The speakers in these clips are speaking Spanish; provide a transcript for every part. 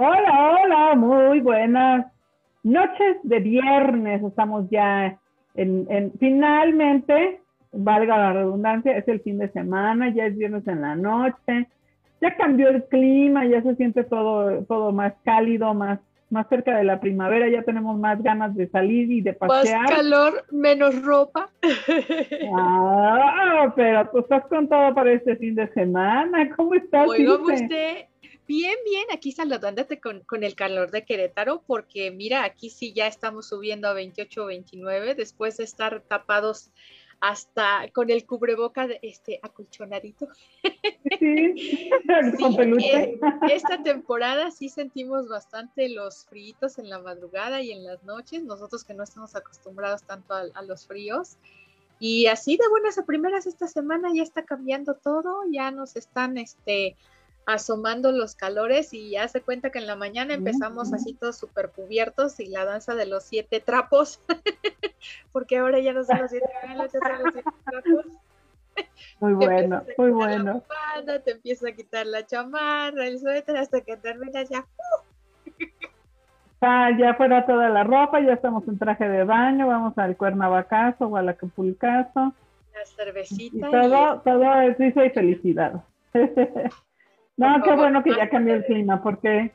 Hola, hola, muy buenas noches de viernes. Estamos ya en, finalmente, valga la redundancia, es el fin de semana, ya es viernes en la noche, ya cambió el clima, ya se siente todo, todo más cálido, más, más cerca de la primavera, ya tenemos más ganas de salir y de pasear. Más calor, menos ropa. Ah, pero tú estás con todo para este fin de semana. ¿Cómo estás? Oiga, usted, Bien, bien, aquí saludándote con, con, el calor de Querétaro, porque mira, aquí sí ya estamos subiendo a 28 o 29 después de estar tapados hasta con el cubreboca de este acolchonadito. Sí, con eh, esta temporada sí sentimos bastante los fríos en la madrugada y en las noches, nosotros que no estamos acostumbrados tanto a, a los fríos. Y así de buenas a primeras esta semana ya está cambiando todo, ya nos están este asomando los calores y ya se cuenta que en la mañana empezamos así todos súper cubiertos y la danza de los siete trapos, porque ahora ya no son los siete trapos. Muy bueno, muy bueno. te empieza a quitar la chamarra, el suéter, hasta que terminas ya. Ah, ya fuera toda la ropa, ya estamos en traje de baño, vamos al Cuernavacazo o al Acapulcazo. La cervecita. Y todo, todo es risa y felicidad. No, qué bueno que ya cambió el clima, porque,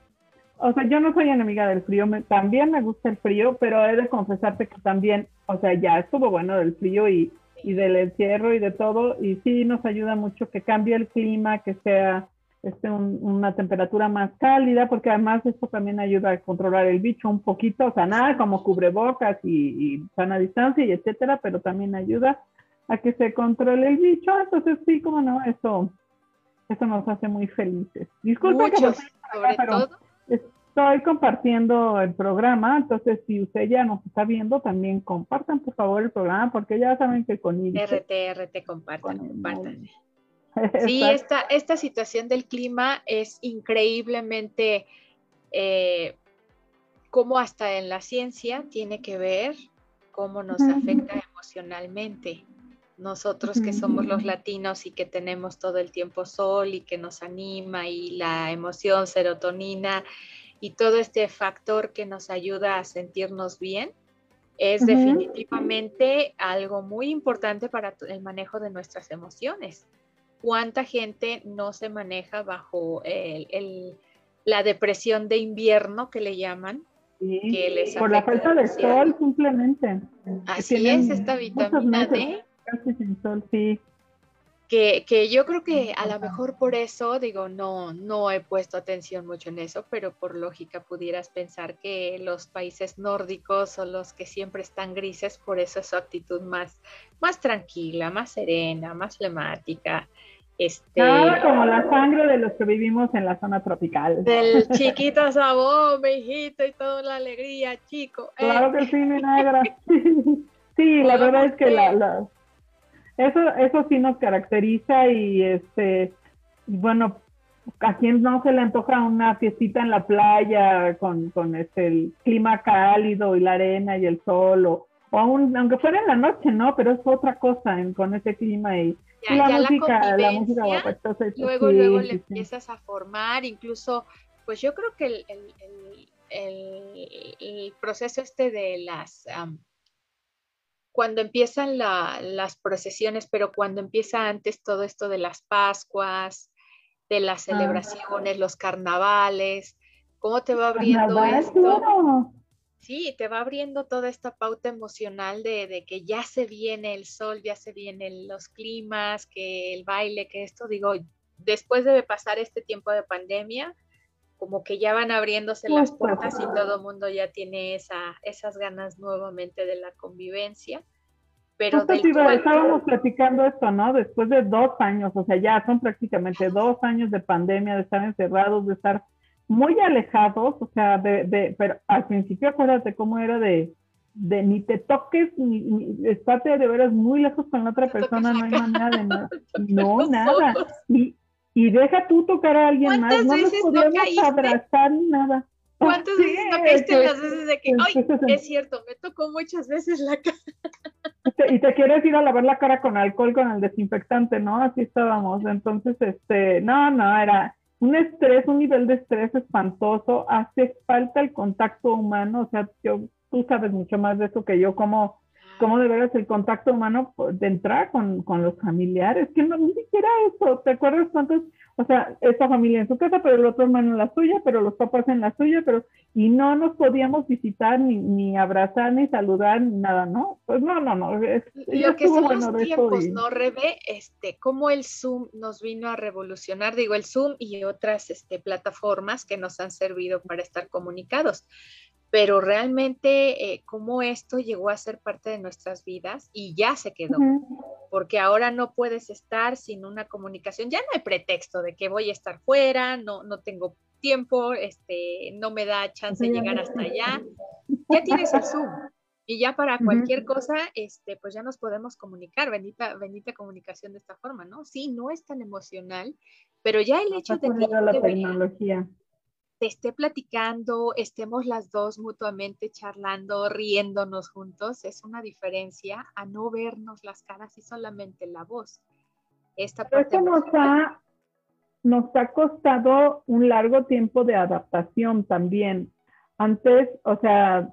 o sea, yo no soy enemiga del frío, también me gusta el frío, pero he de confesarte que también, o sea, ya estuvo bueno del frío y, y del encierro y de todo, y sí nos ayuda mucho que cambie el clima, que sea este, una temperatura más cálida, porque además esto también ayuda a controlar el bicho un poquito, o sea, nada como cubrebocas y, y sana distancia y etcétera, pero también ayuda a que se controle el bicho, entonces sí, como no, eso eso nos hace muy felices. Disculpe que pero estoy compartiendo el programa, entonces si usted ya nos está viendo, también compartan por favor el programa, porque ya saben que con RT, RT, compartan, compartan. Sí, esta, esta situación del clima es increíblemente eh, como hasta en la ciencia tiene que ver cómo nos afecta emocionalmente nosotros que somos los latinos y que tenemos todo el tiempo sol y que nos anima y la emoción, serotonina y todo este factor que nos ayuda a sentirnos bien, es definitivamente algo muy importante para el manejo de nuestras emociones. ¿Cuánta gente no se maneja bajo la depresión de invierno que le llaman? por la falta de sol simplemente. Así es, esta vitamina D Sin sol, sí. Que, que, yo creo que a lo mejor por eso, digo, no, no he puesto atención mucho en eso, pero por lógica pudieras pensar que los países nórdicos son los que siempre están grises, por eso es su actitud más, más tranquila, más serena, más flemática. Este, como la sangre de los que vivimos en la zona tropical. Del chiquito sabor, mi hijito, y toda la alegría, chico. Claro que sí, mi negra. sí, la verdad es que la, eso, eso sí nos caracteriza y este, bueno, a quien no se le antoja una fiestita en la playa con, con este, el clima cálido y la arena y el sol, o, o aunque fuera en la noche, ¿no? Pero es otra cosa con ese clima y, la, música, la, música, Luego, luego le empiezas a formar, incluso, pues yo creo que el, el, el, el proceso este de las cuando empiezan las procesiones, pero cuando empieza antes todo esto de las Pascuas, de las ah. celebraciones, los carnavales, ¿cómo te va abriendo esto? Sí, te va abriendo toda esta pauta emocional de, de, que ya se viene el sol, ya se vienen los climas, que el baile, que esto, digo, después de pasar este tiempo de pandemia, como que ya van abriéndose las puertas y todo el mundo ya tiene esa, esas ganas nuevamente de la convivencia. Pero estábamos platicando esto, ¿no? Después de dos años, o sea, ya son prácticamente dos años de pandemia, de estar encerrados, de estar muy alejados, o sea, de, de pero al principio acuérdate cómo era de, de ni te toques, ni, ni estate de veras muy lejos con la otra persona, no hay manera de nada. No, nada. Y, y deja tú tocar a alguien más, no nos podíamos abrazar ni nada. ¿Cuántas veces tocaste las veces de que, ay, es cierto, me tocó muchas veces la cara? Y te quieres ir a lavar la cara con alcohol, con el desinfectante, ¿no? Así estábamos. Entonces, este, no, no, era, un estrés, un nivel de estrés espantoso, hace falta el contacto humano, o sea, yo, tú sabes mucho más de eso que yo, como cómo de veras el contacto humano de entrar con, con los familiares, que no, ni siquiera eso, ¿te acuerdas cuántos? O sea, esta familia en su casa, pero el otro hermano en la suya, pero los papás en la suya, pero, y no nos podíamos visitar, ni, ni abrazar, ni saludar, ni nada, ¿no? Pues no, no, no. Es, Lo que son los tiempos, ¿no, Rebe? Este, cómo el Zoom nos vino a revolucionar, digo, el Zoom y otras este, plataformas que nos han servido para estar comunicados pero realmente eh, cómo esto llegó a ser parte de nuestras vidas y ya se quedó, porque ahora no puedes estar sin una comunicación, ya no hay pretexto de que voy a estar fuera, no, no tengo tiempo, este, no me da chance de llegar hasta allá, ya tienes el Zoom. Y ya para cualquier cosa, este, pues ya nos podemos comunicar, bendita, bendita comunicación de esta forma, ¿no? Sí, no es tan emocional, pero ya el hecho de que la tecnología esté platicando, estemos las dos mutuamente charlando, riéndonos juntos, es una diferencia a no vernos las caras y solamente la voz. Esta parte nos ha, nos ha costado un largo tiempo de adaptación también. Antes, o sea,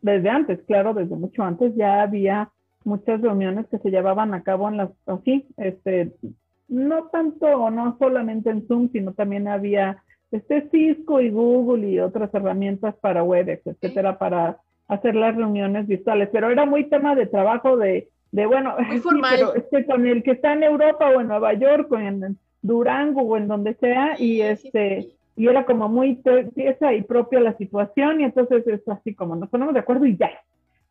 desde antes, claro, desde mucho antes ya había muchas reuniones que se llevaban a cabo en las, así, este, no tanto o no solamente en Zoom, sino también había este Cisco y Google y otras herramientas para WebEx, etcétera, para hacer las reuniones virtuales. Pero era muy tema de trabajo de, de bueno, muy formal. pero este, con el que está en Europa o en Nueva York o en Durango o en donde sea, y este, y era como muy pieza y propia la situación, y entonces es así como nos ponemos de acuerdo y ya.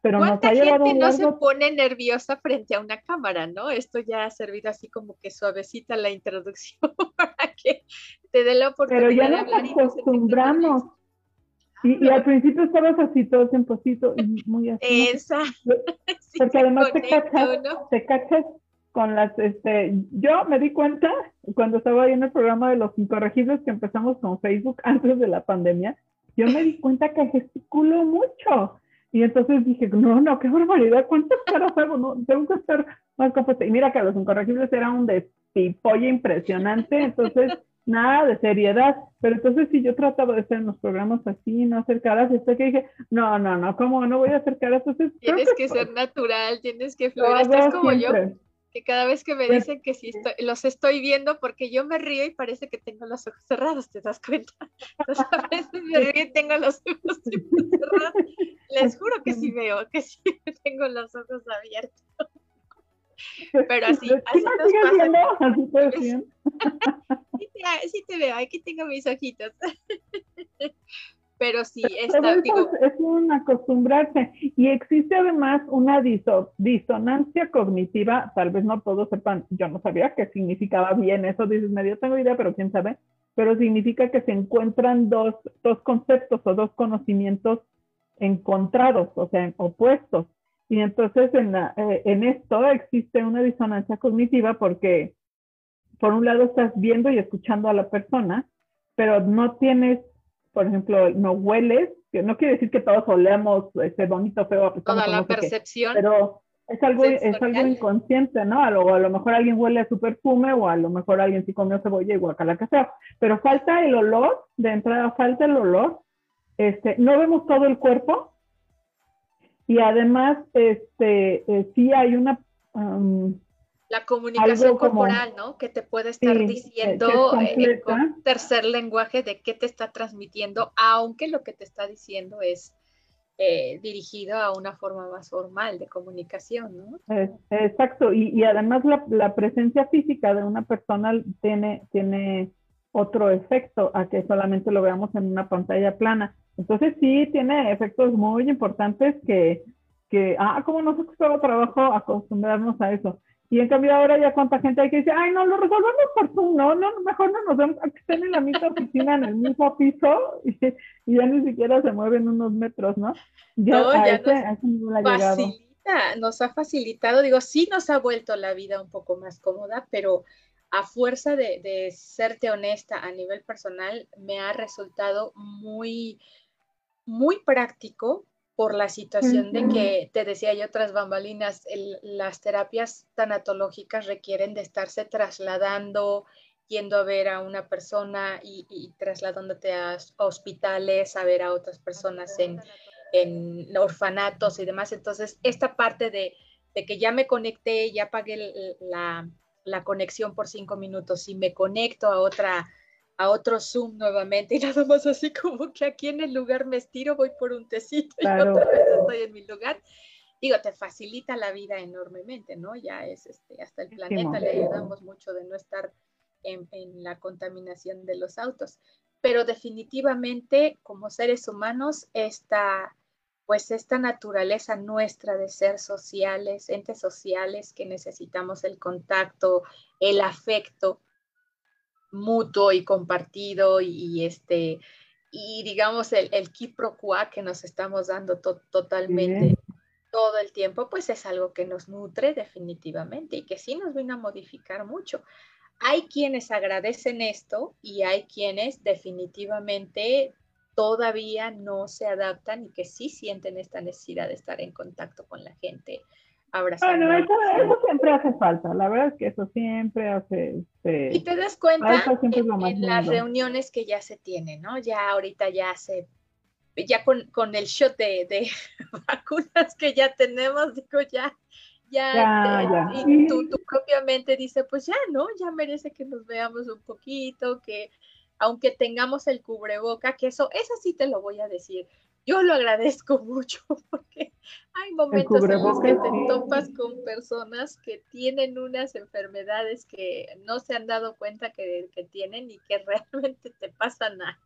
Pero ¿Cuánta gente no se pone nerviosa frente a una cámara, no? Esto ya ha servido así como que suavecita la introducción para que te dé la oportunidad Pero ya nos acostumbramos. Y, al principio estabas así todo tiemposito y muy así. Esa. Porque además te, cachas, te cachas con las, este, yo me di cuenta cuando estaba ahí en el programa de los incorregidos que empezamos con Facebook antes de la pandemia, yo me di cuenta que gesticulo mucho. Y entonces dije, no, no, qué barbaridad, ¿cuántas caras hago? No, tengo que estar más compuesta. Y mira que los incorregibles era un despipolle impresionante, entonces nada de seriedad. Pero entonces si yo trataba de hacer en los programas así, no hacer caras, y hasta que dije, no, no, no, ¿cómo no voy a hacer caras? Entonces, tienes que, ser natural, tienes que fluir, estás como yo que cada vez que me pues dicen que sí los estoy viendo porque yo me río y parece que tengo los ojos cerrados, ¿te das cuenta? Entonces a veces me río y tengo los ojos cerrados. Les juro que sí veo, que sí tengo los ojos abiertos. Pero así, así nos pasa. Así sí, te veo, aquí tengo mis ojitos. Pero sí está, digo, es un acostumbrarse. Y existe además una disonancia cognitiva, tal vez no todos sepan, yo no sabía qué significaba bien eso, dices, medio tengo idea, pero quién sabe, pero significa que se encuentran dos, dos conceptos o dos conocimientos encontrados, o sea, opuestos. Y entonces en, eh, en esto existe una disonancia cognitiva porque por un lado estás viendo y escuchando a la persona, pero no tienes por ejemplo, no hueles, que no quiere decir que todos olemos ese bonito feo. Toda la percepción. pero es algo, es algo inconsciente, ¿no? A lo, a lo mejor alguien huele a su perfume o a lo mejor alguien sí comió cebolla y guacala que sea. Pero falta el olor, de entrada falta el olor. Este, no vemos todo el cuerpo y además este, eh, sí hay una um, la comunicación corporal, ¿no? Que te puede estar diciendo eh, con tercer lenguaje de qué te está transmitiendo, aunque lo que te está diciendo es eh, dirigido a una forma más formal de comunicación, ¿no? exacto, y, además la, presencia física de una persona tiene, tiene otro efecto a que solamente lo veamos en una pantalla plana. Entonces sí tiene efectos muy importantes que, que ah, como nos costaba trabajo acostumbrarnos a eso. Y en cambio ahora ya cuánta gente hay que dice, ay, no, lo resolvemos por Zoom, no, no, mejor no nos vemos, que estén en la misma oficina, en el mismo piso, y, ya ni siquiera se mueven unos metros, ¿no? Ya, no, ya nos facilita, nos ha facilitado, digo, sí nos ha vuelto la vida un poco más cómoda, pero a fuerza de, de serte honesta a nivel personal, me ha resultado muy, muy práctico por la situación de que, te decía yo, otras bambalinas, las terapias tanatológicas requieren de estarse trasladando yendo a ver a una persona y, trasladándote a hospitales, a ver a otras personas en, en orfanatos y demás. Entonces, esta parte de, de que ya me conecté, ya pagué la, la, conexión por cinco minutos y me conecto a otra a otro Zoom nuevamente y nada más así como que aquí en el lugar me estiro, voy por un tecito y otra vez estoy en mi lugar. Digo, te facilita la vida enormemente, ¿no? Ya es, este, hasta el planeta le ayudamos mucho de no estar en, en la contaminación de los autos. Pero definitivamente, como seres humanos, esta, pues esta naturaleza nuestra de ser sociales, entes sociales que necesitamos el contacto, el afecto, mutuo y compartido y, este y digamos el, el que nos estamos dando totalmente todo el tiempo, pues es algo que nos nutre definitivamente y que sí nos vino a modificar mucho. Hay quienes agradecen esto y hay quienes definitivamente todavía no se adaptan y que sí sienten esta necesidad de estar en contacto con la gente bueno, eso, siempre hace falta, la verdad es que eso siempre hace... Este, y te das cuenta en, las reuniones que ya se tienen, ¿no? Ya ahorita ya se, ya con, con el shot de, de, vacunas que ya tenemos, digo, ya, ya, y tú, tú propiamente dice, pues ya, ¿no? Ya merece que nos veamos un poquito, que aunque tengamos el cubreboca, que eso, eso sí te lo voy a decir, yo lo agradezco mucho porque hay momentos en los que te topas con personas que tienen unas enfermedades que no se han dado cuenta que, tienen y que realmente te pasan a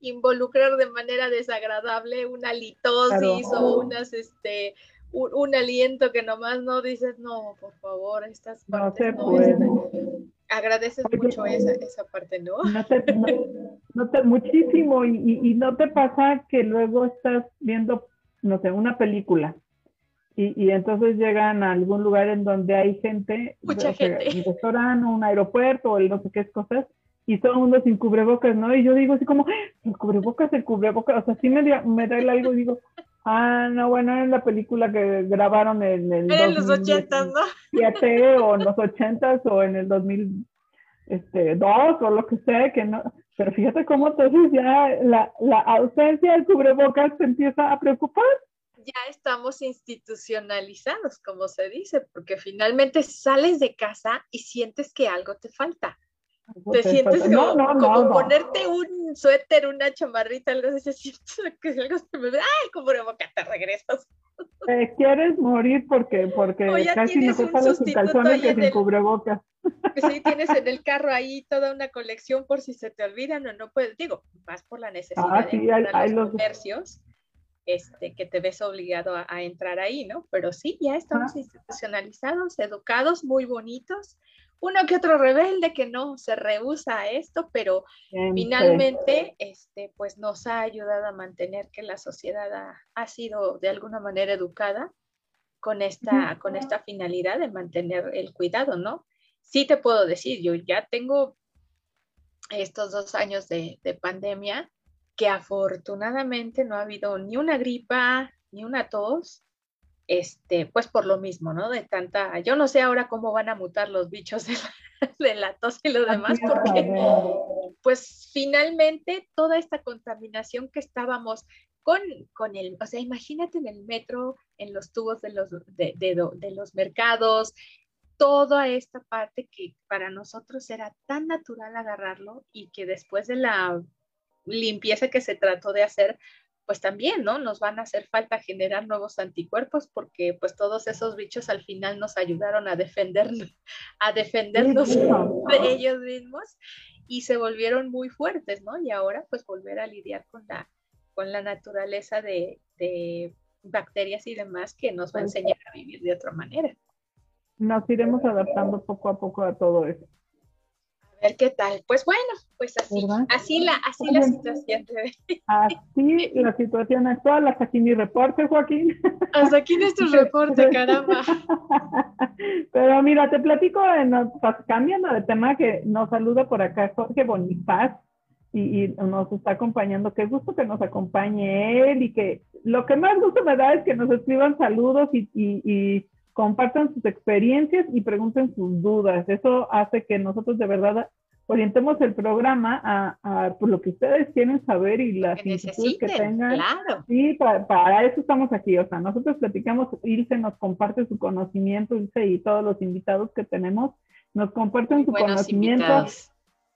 involucrar de manera desagradable una litosis o unas, este, un, aliento que nomás no dices, no, por favor, estas partes no, agradeces mucho esa, esa parte, ¿no? No te, muchísimo, y, y, no te pasa que luego estás viendo, no sé, una película, y, y entonces llegan a algún lugar en donde hay gente, Mucha gente. un restaurante, un aeropuerto, o el no sé qué cosas, y todo el mundo sin cubrebocas, ¿no? Y yo digo así como, el cubrebocas, el cubrebocas, o sea, sí me, me da el algo y digo, Ah, no, bueno, es la película que grabaron en el... En los ochentas, ¿no? o en los ochentas o en el 2002 este, o lo que sea, que no... Pero fíjate cómo entonces ya la, la ausencia del cubrebocas se empieza a preocupar. Ya estamos institucionalizados, como se dice, porque finalmente sales de casa y sientes que algo te falta. Te sientes como, ponerte un suéter, una chamarrita, algo así, sientes que algo se me ve, ay, como boca te regresas. Te quieres morir porque, porque casi no te sales sin calzones que sin cubrebocas. Sí, tienes en el carro ahí toda una colección por si se te olvidan o no puedes, digo, vas por la necesidad ah, de hay, los, comercios. Este, que te ves obligado a, entrar ahí, ¿no? Pero sí, ya estamos institucionalizados, educados, muy bonitos, uno que otro rebelde que no se rehúsa a esto, pero finalmente este, pues nos ha ayudado a mantener que la sociedad ha, sido de alguna manera educada con esta, con esta finalidad de mantener el cuidado, ¿no? Sí te puedo decir, yo ya tengo estos dos años de, de pandemia que afortunadamente no ha habido ni una gripa, ni una tos, este, pues por lo mismo, ¿no? De tanta, yo no sé ahora cómo van a mutar los bichos de la, tos y lo demás, porque pues finalmente toda esta contaminación que estábamos con, con el, o sea, imagínate en el metro, en los tubos de los, de, de los mercados, toda esta parte que para nosotros era tan natural agarrarlo y que después de la limpieza que se trató de hacer, pues también, ¿no? Nos van a hacer falta generar nuevos anticuerpos porque pues todos esos bichos al final nos ayudaron a defendernos, a defendernos de ellos mismos y se volvieron muy fuertes, ¿no? Y ahora pues volver a lidiar con la, con la naturaleza de, de bacterias y demás que nos va a enseñar a vivir de otra manera. Nos iremos adaptando poco a poco a todo eso ver qué tal. Pues bueno, pues así, así la, así la situación. Así la situación actual, hasta aquí mi reporte, Joaquín. Hasta aquí nuestro reporte, caramba. Pero mira, te platico, cambiando de tema, que nos saluda por acá Jorge Bonifaz y, y, nos está acompañando. Qué gusto que nos acompañe él y que lo que más gusto me da es que nos escriban saludos y, y compartan sus experiencias y pregunten sus dudas. Eso hace que nosotros de verdad orientemos el programa a, por lo que ustedes quieren saber y las inquietudes que tengan. Claro. Sí, para, eso estamos aquí. O sea, nosotros platicamos, Ilse nos comparte su conocimiento, Ilse y todos los invitados que tenemos nos comparten su conocimiento.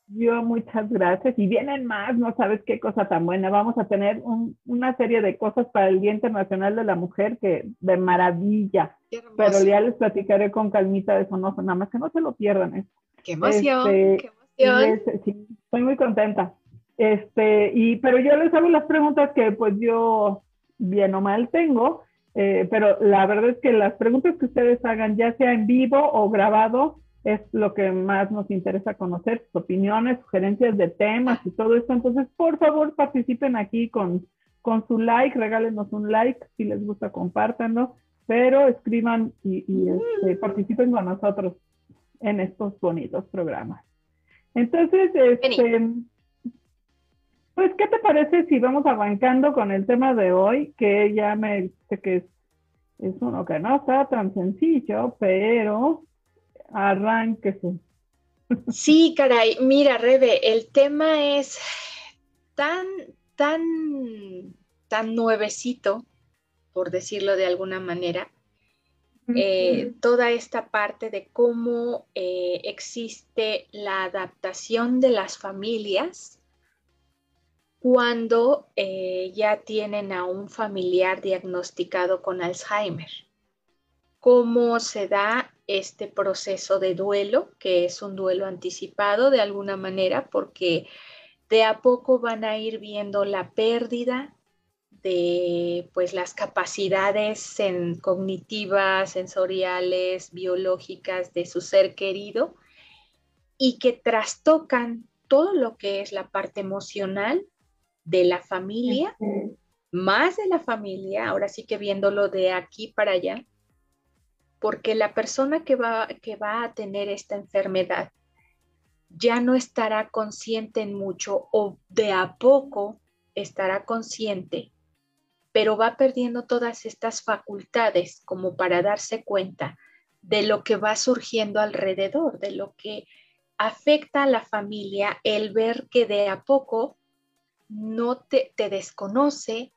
Yo muchas gracias. Y vienen más, no sabes qué cosa tan buena. Vamos a tener una serie de cosas para el Día Internacional de la Mujer que de maravilla. Pero ya les platicaré con calmita de eso, no, nada más que no se lo pierdan. ¿eh? Qué emoción, este, qué emoción. sí, estoy muy contenta. Este, y, pero yo les hago las preguntas que pues yo bien o mal tengo, eh, pero la verdad es que las preguntas que ustedes hagan, ya sea en vivo o grabado, es lo que más nos interesa conocer, sus opiniones, sugerencias de temas y todo esto. Entonces, por favor, participen aquí con, con su like, regálenos un like, si les gusta, compártanlo, pero escriban y, este, participen con nosotros en estos bonitos programas. Entonces, este, pues, ¿qué te parece si vamos arrancando con el tema de hoy? Que ya me dice que es, es uno que no está tan sencillo, pero arránquese. Sí, caray, mira, Rebe, el tema es tan, tan, tan nuevecito, por decirlo de alguna manera, eh, toda esta parte de cómo eh, existe la adaptación de las familias cuando eh, ya tienen a un familiar diagnosticado con Alzheimer. Cómo se da este proceso de duelo, que es un duelo anticipado de alguna manera, porque de a poco van a ir viendo la pérdida de pues las capacidades cognitivas, sensoriales, biológicas de su ser querido y que trastocan todo lo que es la parte emocional de la familia, más de la familia, ahora sí que viéndolo de aquí para allá, porque la persona que va, que va a tener esta enfermedad ya no estará consciente en mucho o de a poco estará consciente, pero va perdiendo todas estas facultades como para darse cuenta de lo que va surgiendo alrededor, de lo que afecta a la familia, el ver que de a poco no te, te desconoce,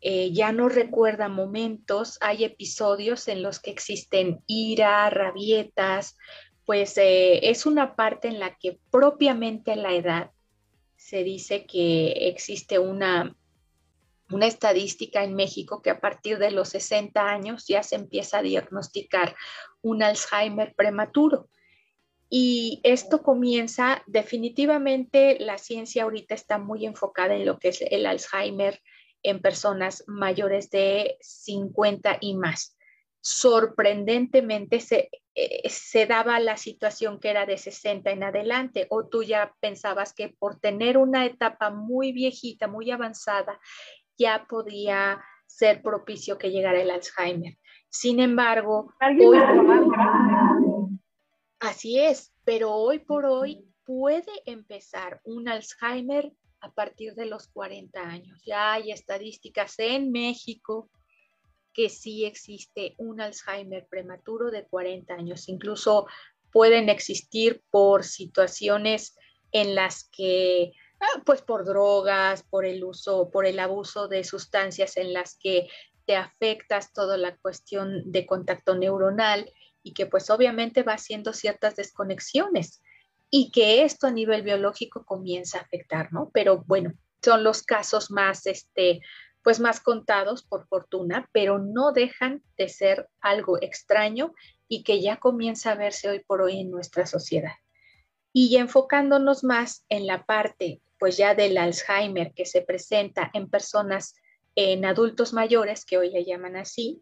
eh, ya no recuerda momentos, hay episodios en los que existen ira, rabietas, pues eh, es una parte en la que propiamente la edad se dice que existe una, una estadística en México que a partir de los 60 años ya se empieza a diagnosticar un Alzheimer prematuro. Y esto comienza, definitivamente la ciencia ahorita está muy enfocada en lo que es el Alzheimer en personas mayores de 50 y más. Sorprendentemente se, eh, se daba la situación que era de 60 en adelante o tú ya pensabas que por tener una etapa muy viejita, muy avanzada, ya podía ser propicio que llegara el Alzheimer. Sin embargo, así es, pero hoy por hoy puede empezar un Alzheimer a partir de los 40 años. Ya hay estadísticas en México que sí existe un Alzheimer prematuro de 40 años. Incluso pueden existir por situaciones en las que, ah, pues por drogas, por el uso, por el abuso de sustancias en las que te afectas toda la cuestión de contacto neuronal y que pues obviamente va haciendo ciertas desconexiones y que esto a nivel biológico comienza a afectar, ¿no? Pero bueno, son los casos más, este, pues más contados por fortuna, pero no dejan de ser algo extraño y que ya comienza a verse hoy por hoy en nuestra sociedad. Y enfocándonos más en la parte, pues ya del Alzheimer que se presenta en personas, en adultos mayores, que hoy le llaman así,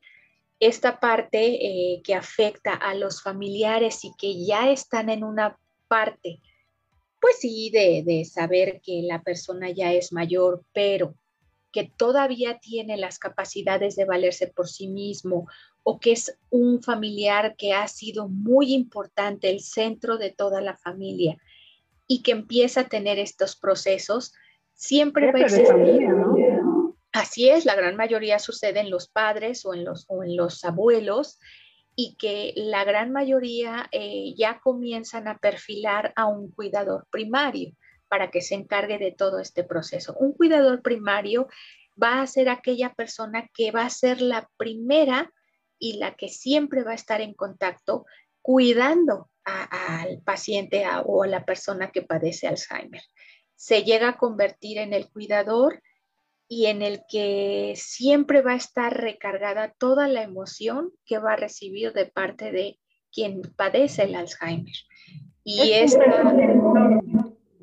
esta parte eh, que afecta a los familiares y que ya están en una parte, pues sí, de, saber que la persona ya es mayor, pero que todavía tiene las capacidades de valerse por sí mismo o que es un familiar que ha sido muy importante, el centro de toda la familia y que empieza a tener estos procesos, siempre va a existir. Así es, la gran mayoría sucede en los padres o en los, o en los abuelos y que la gran mayoría eh, ya comienzan a perfilar a un cuidador primario para que se encargue de todo este proceso. Un cuidador primario va a ser aquella persona que va a ser la primera y la que siempre va a estar en contacto cuidando al paciente o a la persona que padece Alzheimer. Se llega a convertir en el cuidador y en el que siempre va a estar recargada toda la emoción que va a recibir de parte de quien padece el Alzheimer. Y es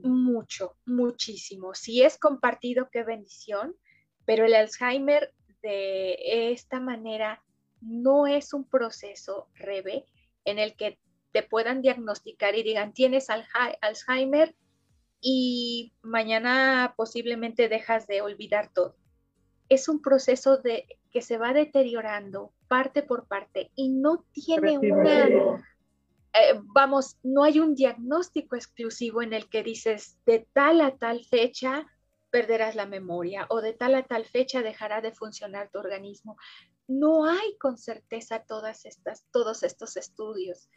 mucho, muchísimo. Si es compartido, qué bendición, pero el Alzheimer de esta manera no es un proceso, Rebe, en el que te puedan diagnosticar y digan, tienes Alzheimer y mañana posiblemente dejas de olvidar todo. Es un proceso de, que se va deteriorando parte por parte y no tiene una, eh, vamos, no hay un diagnóstico exclusivo en el que dices, de tal a tal fecha perderás la memoria o de tal a tal fecha dejará de funcionar tu organismo. No hay con certeza todas estas, todos estos estudios.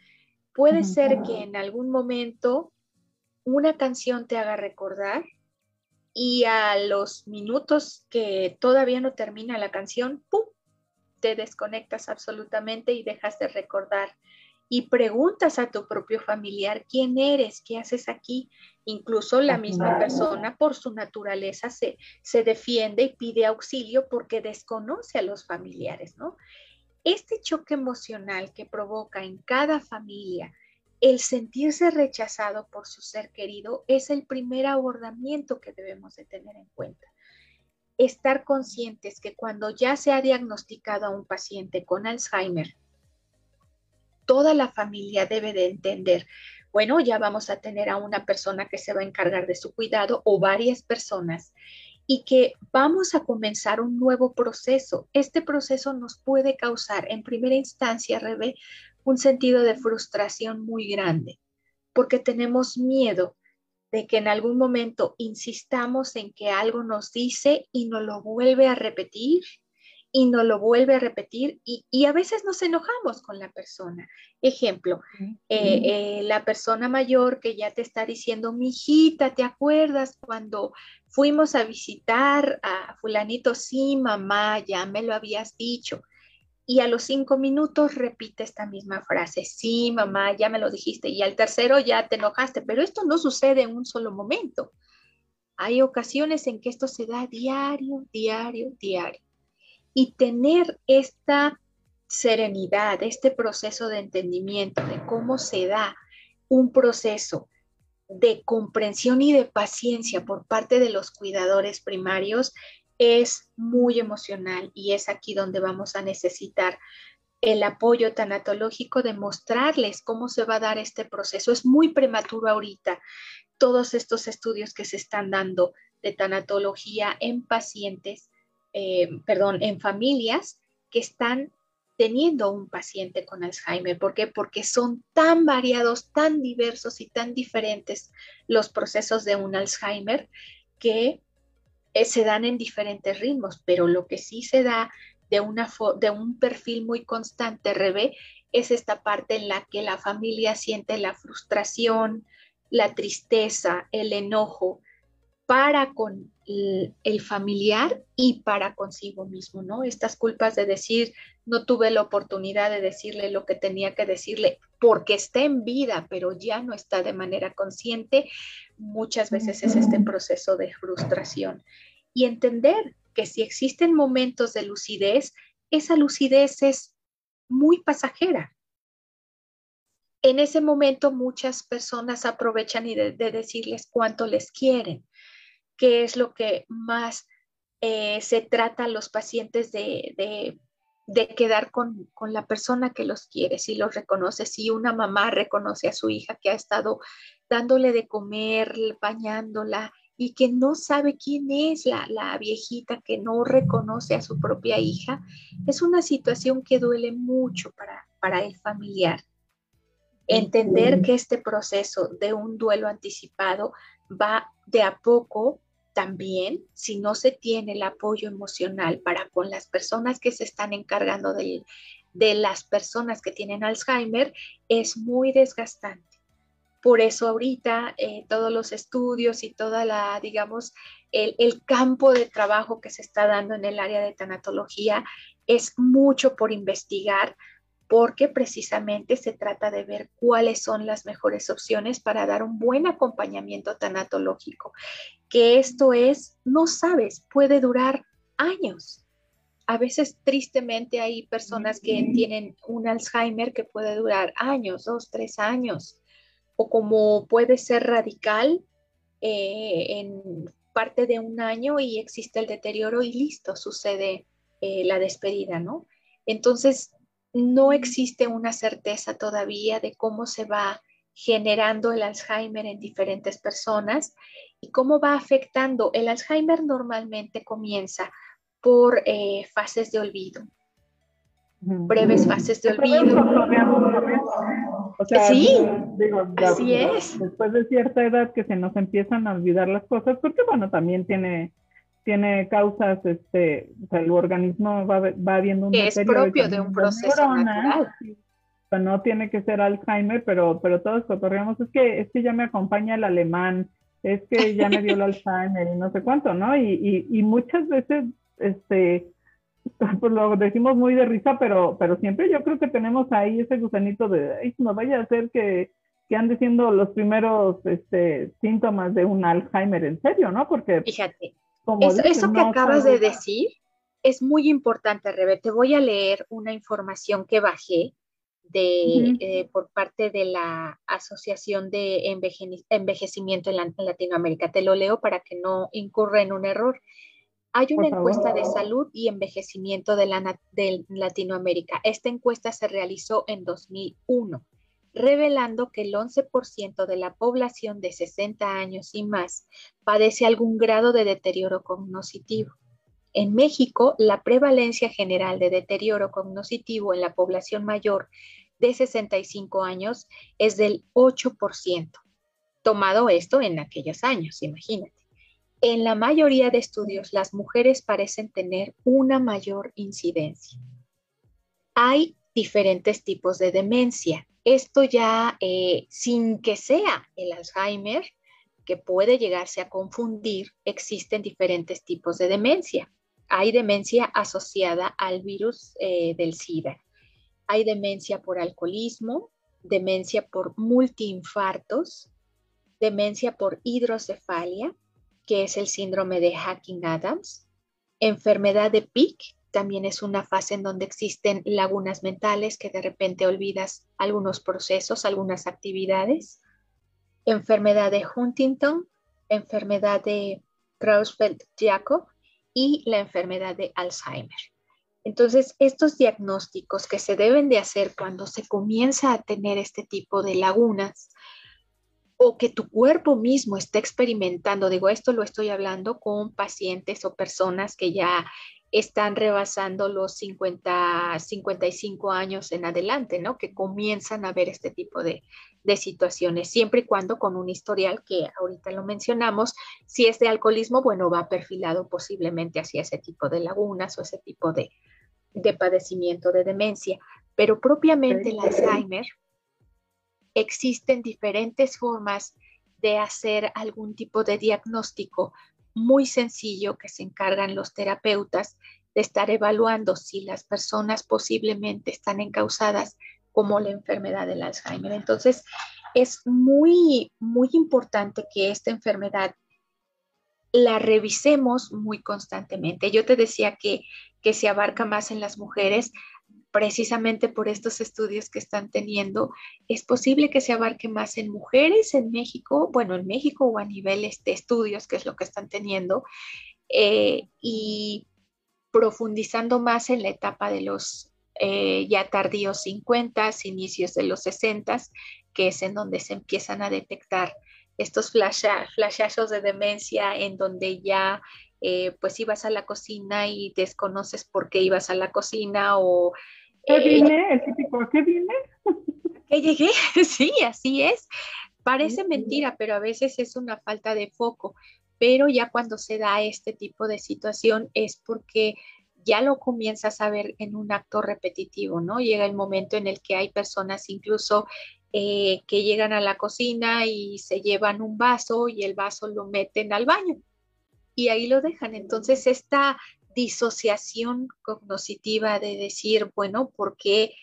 Puede ser que en algún momento una canción te haga recordar y a los minutos que todavía no termina la canción, ¡pum! te desconectas absolutamente y dejas de recordar y preguntas a tu propio familiar quién eres, qué haces aquí. Incluso la misma persona por su naturaleza se, se defiende y pide auxilio porque desconoce a los familiares, ¿no? Este choque emocional que provoca en cada familia el sentirse rechazado por su ser querido es el primer abordamiento que debemos de tener en cuenta. Estar conscientes que cuando ya se ha diagnosticado a un paciente con Alzheimer, toda la familia debe de entender, bueno, ya vamos a tener a una persona que se va a encargar de su cuidado o varias personas y que vamos a comenzar un nuevo proceso. Este proceso nos puede causar en primera instancia, Rebe, un sentido de frustración muy grande, porque tenemos miedo de que en algún momento insistamos en que algo nos dice y nos lo vuelve a repetir y nos lo vuelve a repetir y, a veces nos enojamos con la persona. Ejemplo, eh, eh, la persona mayor que ya te está diciendo, mi hijita, ¿te acuerdas cuando fuimos a visitar a fulanito? Sí, mamá, ya me lo habías dicho y a los cinco minutos repite esta misma frase, sí, mamá, ya me lo dijiste, y al tercero ya te enojaste, pero esto no sucede en un solo momento. Hay ocasiones en que esto se da diario, diario, diario. Y tener esta serenidad, este proceso de entendimiento de cómo se da un proceso de comprensión y de paciencia por parte de los cuidadores primarios es muy emocional y es aquí donde vamos a necesitar el apoyo tanatológico de mostrarles cómo se va a dar este proceso. Es muy prematuro ahorita todos estos estudios que se están dando de tanatología en pacientes, eh, perdón, en familias que están teniendo un paciente con Alzheimer. ¿Por qué? Porque son tan variados, tan diversos y tan diferentes los procesos de un Alzheimer que eh, se dan en diferentes ritmos, pero lo que sí se da de, una de un perfil muy constante, Rebe, es esta parte en la que la familia siente la frustración, la tristeza, el enojo para con el, familiar y para consigo mismo, ¿no? Estas culpas de decir, no tuve la oportunidad de decirle lo que tenía que decirle porque está en vida, pero ya no está de manera consciente, muchas veces es este proceso de frustración y entender que si existen momentos de lucidez, esa lucidez es muy pasajera. En ese momento muchas personas aprovechan y de, decirles cuánto les quieren, qué es lo que más eh, se trata a los pacientes de, de quedar con, con, la persona que los quiere, si los reconoce, si una mamá reconoce a su hija que ha estado dándole de comer, bañándola, y que no sabe quién es la, viejita, que no reconoce a su propia hija, es una situación que duele mucho para, para el familiar. Entender que este proceso de un duelo anticipado va de a poco también, si no se tiene el apoyo emocional para con las personas que se están encargando del, de las personas que tienen Alzheimer es muy desgastante. Por eso ahorita eh, todos los estudios y toda la, digamos, el, el, campo de trabajo que se está dando en el área de tanatología es mucho por investigar porque precisamente se trata de ver cuáles son las mejores opciones para dar un buen acompañamiento tanatológico, que esto es, no sabes, puede durar años. A veces tristemente hay personas que tienen un Alzheimer que puede durar años, dos, tres años, o como puede ser radical eh, en parte de un año y existe el deterioro y listo, sucede eh, la despedida, ¿no? Entonces, no existe una certeza todavía de cómo se va generando el Alzheimer en diferentes personas y cómo va afectando. El Alzheimer normalmente comienza por eh, fases de olvido, breves fases de olvido. sí, así es. Después de cierta edad que se nos empiezan a olvidar las cosas, porque bueno, también tiene tiene causas, este, o sea, el organismo va, va viendo un que es propio de un proceso natural. no tiene que ser Alzheimer, pero, pero todos cotorreamos, es que, es que ya me acompaña el alemán, es que ya me dio el Alzheimer y no sé cuánto, ¿no? Y, y, muchas veces, este, pues lo decimos muy de risa, pero, pero siempre yo creo que tenemos ahí ese gusanito de, ay, no vaya a ser que, que ande siendo los primeros este, síntomas de un Alzheimer en serio, ¿no? Porque... Fíjate, eso, que acabas de decir es muy importante, Rebe. Te voy a leer una información que bajé de, eh, por parte de la Asociación de Envejecimiento en, Latinoamérica. Te lo leo para que no incurra en un error. Hay una encuesta de salud y envejecimiento de, la, de Latinoamérica. Esta encuesta se realizó en 2001 revelando que el 11% de la población de 60 años y más padece algún grado de deterioro cognitivo. En México, la prevalencia general de deterioro cognitivo en la población mayor de 65 años es del 8%. Tomado esto en aquellos años, imagínate. En la mayoría de estudios, las mujeres parecen tener una mayor incidencia. Hay diferentes tipos de demencia esto ya eh, sin que sea el Alzheimer, que puede llegarse a confundir, existen diferentes tipos de demencia. Hay demencia asociada al virus eh, del SIDA. Hay demencia por alcoholismo, demencia por multiinfartos, demencia por hidrocefalia, que es el síndrome de Hacking-Adams, enfermedad de PIC, también es una fase en donde existen lagunas mentales que de repente olvidas algunos procesos, algunas actividades. Enfermedad de Huntington, enfermedad de Creutzfeldt-Jakob y la enfermedad de Alzheimer. Entonces, estos diagnósticos que se deben de hacer cuando se comienza a tener este tipo de lagunas o que tu cuerpo mismo esté experimentando, digo, esto lo estoy hablando con pacientes o personas que ya están rebasando los 50, 55 años en adelante, ¿no? Que comienzan a ver este tipo de, situaciones, siempre y cuando con un historial que ahorita lo mencionamos, si es de alcoholismo, bueno, va perfilado posiblemente hacia ese tipo de lagunas o ese tipo de, de padecimiento de demencia, pero propiamente el Alzheimer, existen diferentes formas de hacer algún tipo de diagnóstico muy sencillo que se encargan los terapeutas de estar evaluando si las personas posiblemente están encausadas como la enfermedad del Alzheimer. Entonces, es muy, muy importante que esta enfermedad la revisemos muy constantemente. Yo te decía que, que se abarca más en las mujeres, precisamente por estos estudios que están teniendo, es posible que se abarque más en mujeres en México, bueno, en México o a niveles de estudios, que es lo que están teniendo, eh, y profundizando más en la etapa de los eh, ya tardíos 50, inicios de los 60, que es en donde se empiezan a detectar estos flashazos de demencia en donde ya eh, pues ibas a la cocina y desconoces por qué ibas a la cocina o ¿Qué eh, vine? El típico, ¿qué vine? ¿Qué llegué? Sí, así es. Parece mentira, pero a veces es una falta de foco. Pero ya cuando se da este tipo de situación es porque ya lo comienzas a ver en un acto repetitivo, ¿no? Llega el momento en el que hay personas incluso eh, que llegan a la cocina y se llevan un vaso y el vaso lo meten al baño y ahí lo dejan. Entonces, esta disociación cognitiva de decir, bueno, ¿por qué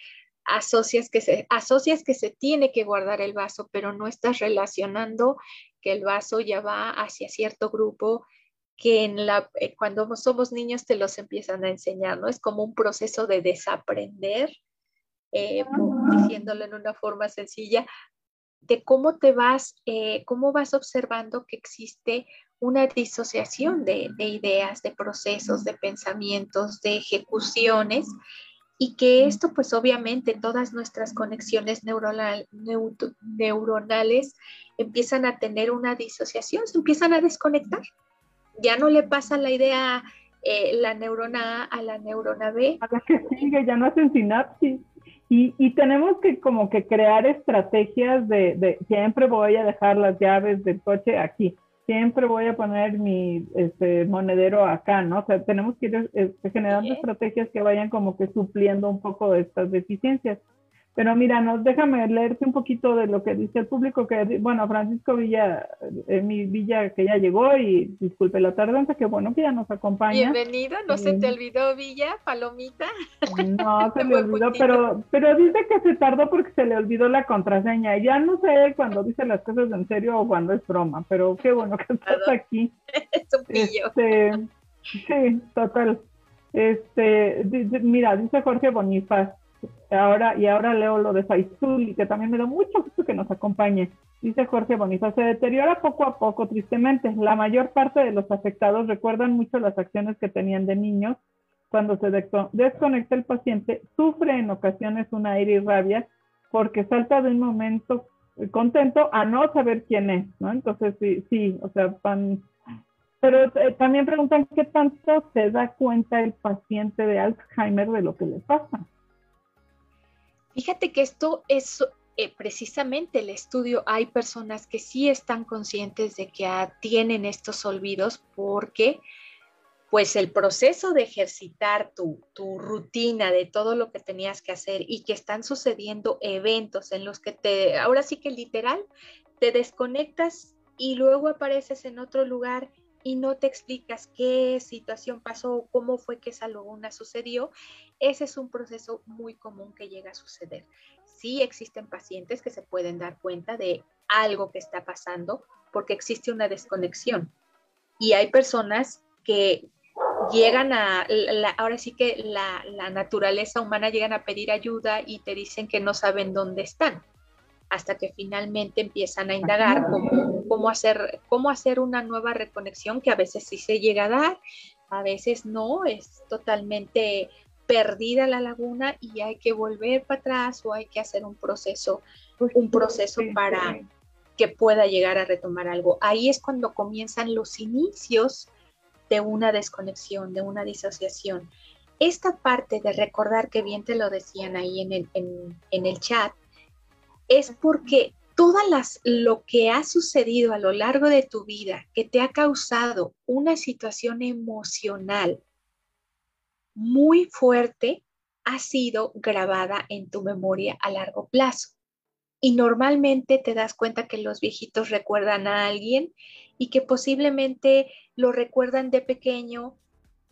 asocias que se, asocias que se tiene que guardar el vaso, pero no estás relacionando que el vaso ya va hacia cierto grupo que en la, eh, cuando somos niños te los empiezan a enseñar, ¿no? Es como un proceso de desaprender, eh, diciéndolo en una forma sencilla, de cómo te vas, eh, cómo vas observando que existe una disociación de, ideas, de procesos, de pensamientos, de ejecuciones y que esto pues obviamente todas nuestras conexiones neuronales empiezan a tener una disociación, se empiezan a desconectar. Ya no le pasa la idea eh, la neurona A a la neurona B. A la que sigue, ya no hacen sinapsis. Y, y, tenemos que como que crear estrategias de, de, siempre voy a dejar las llaves del coche aquí siempre voy a poner mi este, monedero acá, ¿no? O sea, tenemos que ir este, generando estrategias que vayan como que supliendo un poco estas deficiencias. Pero mira, nos déjame leerte un poquito de lo que dice el público, que bueno, Francisco Villa, eh, mi Villa que ya llegó y disculpe la tardanza, que bueno que ya nos acompaña. Bienvenido, no se te olvidó Villa, Palomita. No, se le olvidó, pero, pero dice que se tardó porque se le olvidó la contraseña. Ya no sé cuando dice las cosas en serio o cuando es broma, pero qué bueno que estás aquí. es un pillo. Este, sí, total. Este, mira, dice Jorge Bonifaz, Ahora, y ahora leo lo de Faisuli, que también me da mucho gusto que nos acompañe. Dice Jorge Bonifaz, se deteriora poco a poco, tristemente. La mayor parte de los afectados recuerdan mucho las acciones que tenían de niños. Cuando se desconecta el paciente, sufre en ocasiones una aire y rabia porque salta de un momento contento a no saber quién es, ¿no? Entonces, sí, sí, o sea, van... Pero eh, también preguntan qué tanto se da cuenta el paciente de Alzheimer de lo que le pasa. Fíjate que esto es eh, precisamente el estudio. Hay personas que sí están conscientes de que tienen estos olvidos porque pues el proceso de ejercitar tu, tu, rutina de todo lo que tenías que hacer y que están sucediendo eventos en los que te, ahora sí que literal, te desconectas y luego apareces en otro lugar y no te explicas qué situación pasó, cómo fue que esa laguna sucedió, ese es un proceso muy común que llega a suceder. Sí existen pacientes que se pueden dar cuenta de algo que está pasando porque existe una desconexión. Y hay personas que llegan a, ahora sí que la, la naturaleza humana llegan a pedir ayuda y te dicen que no saben dónde están hasta que finalmente empiezan a indagar cómo, hacer, cómo hacer una nueva reconexión que a veces sí se llega a dar, a veces no, es totalmente perdida la laguna y hay que volver para atrás o hay que hacer un proceso, un proceso para que pueda llegar a retomar algo. Ahí es cuando comienzan los inicios de una desconexión, de una disociación. Esta parte de recordar que bien te lo decían ahí en el, en el chat, es porque todas las lo que ha sucedido a lo largo de tu vida que te ha causado una situación emocional muy fuerte ha sido grabada en tu memoria a largo plazo. Y normalmente te das cuenta que los viejitos recuerdan a alguien y que posiblemente lo recuerdan de pequeño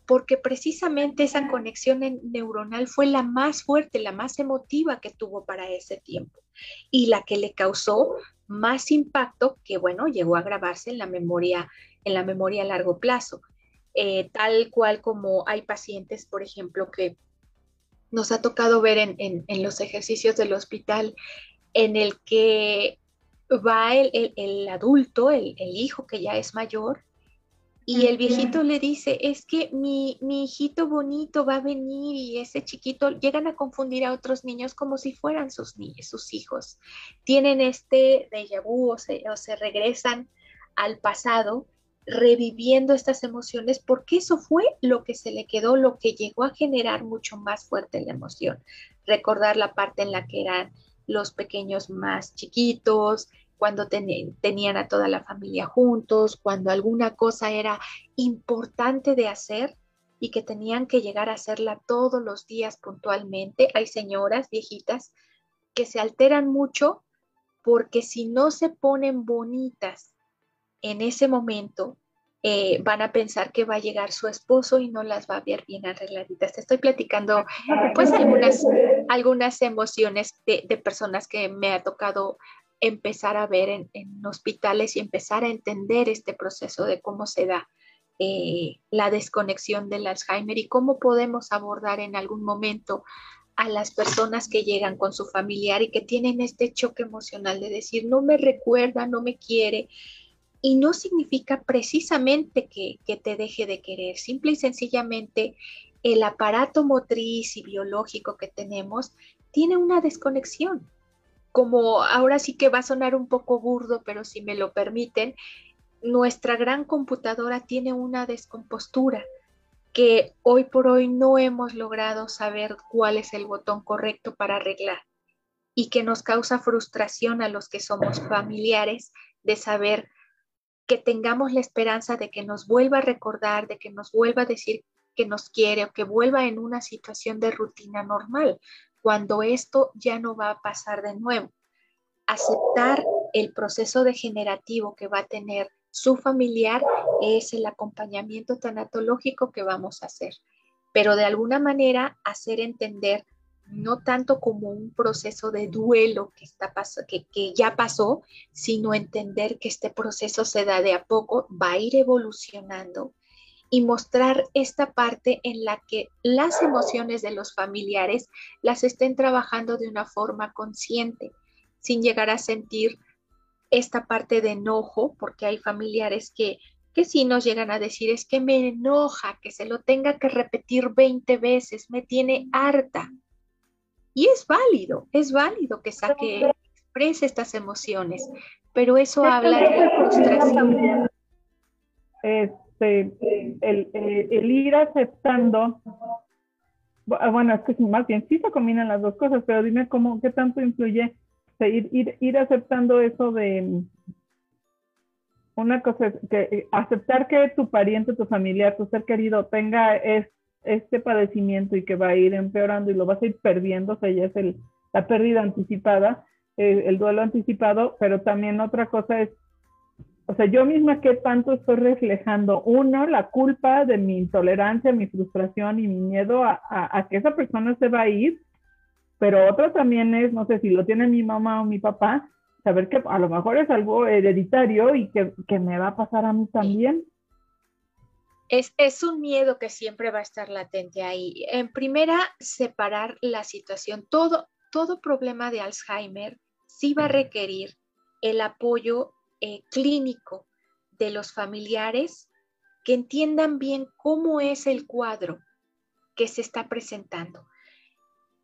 porque precisamente esa conexión neuronal fue la más fuerte, la más emotiva que tuvo para ese tiempo y la que le causó más impacto que, bueno, llegó a grabarse en la memoria, en la memoria a largo plazo. Eh, tal cual como hay pacientes, por ejemplo, que nos ha tocado ver en, los ejercicios del hospital en el que va el, adulto, el, hijo que ya es mayor, y el viejito le dice, es que mi, mi, hijito bonito va a venir y ese chiquito, llegan a confundir a otros niños como si fueran sus niños, sus hijos. Tienen este déjà vu o se, o se regresan al pasado reviviendo estas emociones porque eso fue lo que se le quedó, lo que llegó a generar mucho más fuerte la emoción. Recordar la parte en la que eran los pequeños más chiquitos, cuando tenían a toda la familia juntos, cuando alguna cosa era importante de hacer y que tenían que llegar a hacerla todos los días puntualmente. Hay señoras viejitas que se alteran mucho porque si no se ponen bonitas en ese momento, eh, van a pensar que va a llegar su esposo y no las va a ver bien arregladitas. Te estoy platicando pues algunas, algunas emociones de, personas que me ha tocado empezar a ver en, hospitales y empezar a entender este proceso de cómo se da eh, la desconexión del Alzheimer y cómo podemos abordar en algún momento a las personas que llegan con su familiar y que tienen este choque emocional de decir, no me recuerda, no me quiere, y no significa precisamente que, te deje de querer, simple y sencillamente el aparato motriz y biológico que tenemos tiene una desconexión. Como ahora sí que va a sonar un poco burdo, pero si me lo permiten, nuestra gran computadora tiene una descompostura que hoy por hoy no hemos logrado saber cuál es el botón correcto para arreglar y que nos causa frustración a los que somos familiares de saber que tengamos la esperanza de que nos vuelva a recordar, de que nos vuelva a decir que nos quiere o que vuelva en una situación de rutina normal, cuando esto ya no va a pasar de nuevo. Aceptar el proceso degenerativo que va a tener su familiar es el acompañamiento tanatológico que vamos a hacer, pero de alguna manera hacer entender no tanto como un proceso de duelo que, está que, que ya pasó, sino entender que este proceso se da de a poco, va a ir evolucionando y mostrar esta parte en la que las emociones de los familiares las estén trabajando de una forma consciente, sin llegar a sentir esta parte de enojo, porque hay familiares que, que sí nos llegan a decir, es que me enoja, que se lo tenga que repetir 20 veces, me tiene harta. Y es válido, es válido que saque, exprese estas emociones, pero eso habla de la frustración. Este, el, el, ir aceptando, bueno, es que más bien sí se combinan las dos cosas, pero dime cómo, qué tanto influye ir, ir, ir aceptando eso de, una cosa es que eh, aceptar que tu pariente, tu familiar, tu ser querido tenga es, este padecimiento y que va a ir empeorando y lo vas a ir perdiendo, o sea, ya es el, la pérdida anticipada, eh, el duelo anticipado, pero también otra cosa es, o sea, yo misma qué tanto estoy reflejando, uno, la culpa de mi intolerancia, mi frustración y mi miedo a, a, que esa persona se va a ir, pero otra también es, no sé, si lo tiene mi mamá o mi papá, saber que a lo mejor es algo hereditario y que, que me va a pasar a mí también. Es, un miedo que siempre va a estar latente ahí. En primera, separar la situación. Todo, todo problema de Alzheimer sí va a requerir el apoyo eh, clínico de los familiares que entiendan bien cómo es el cuadro que se está presentando.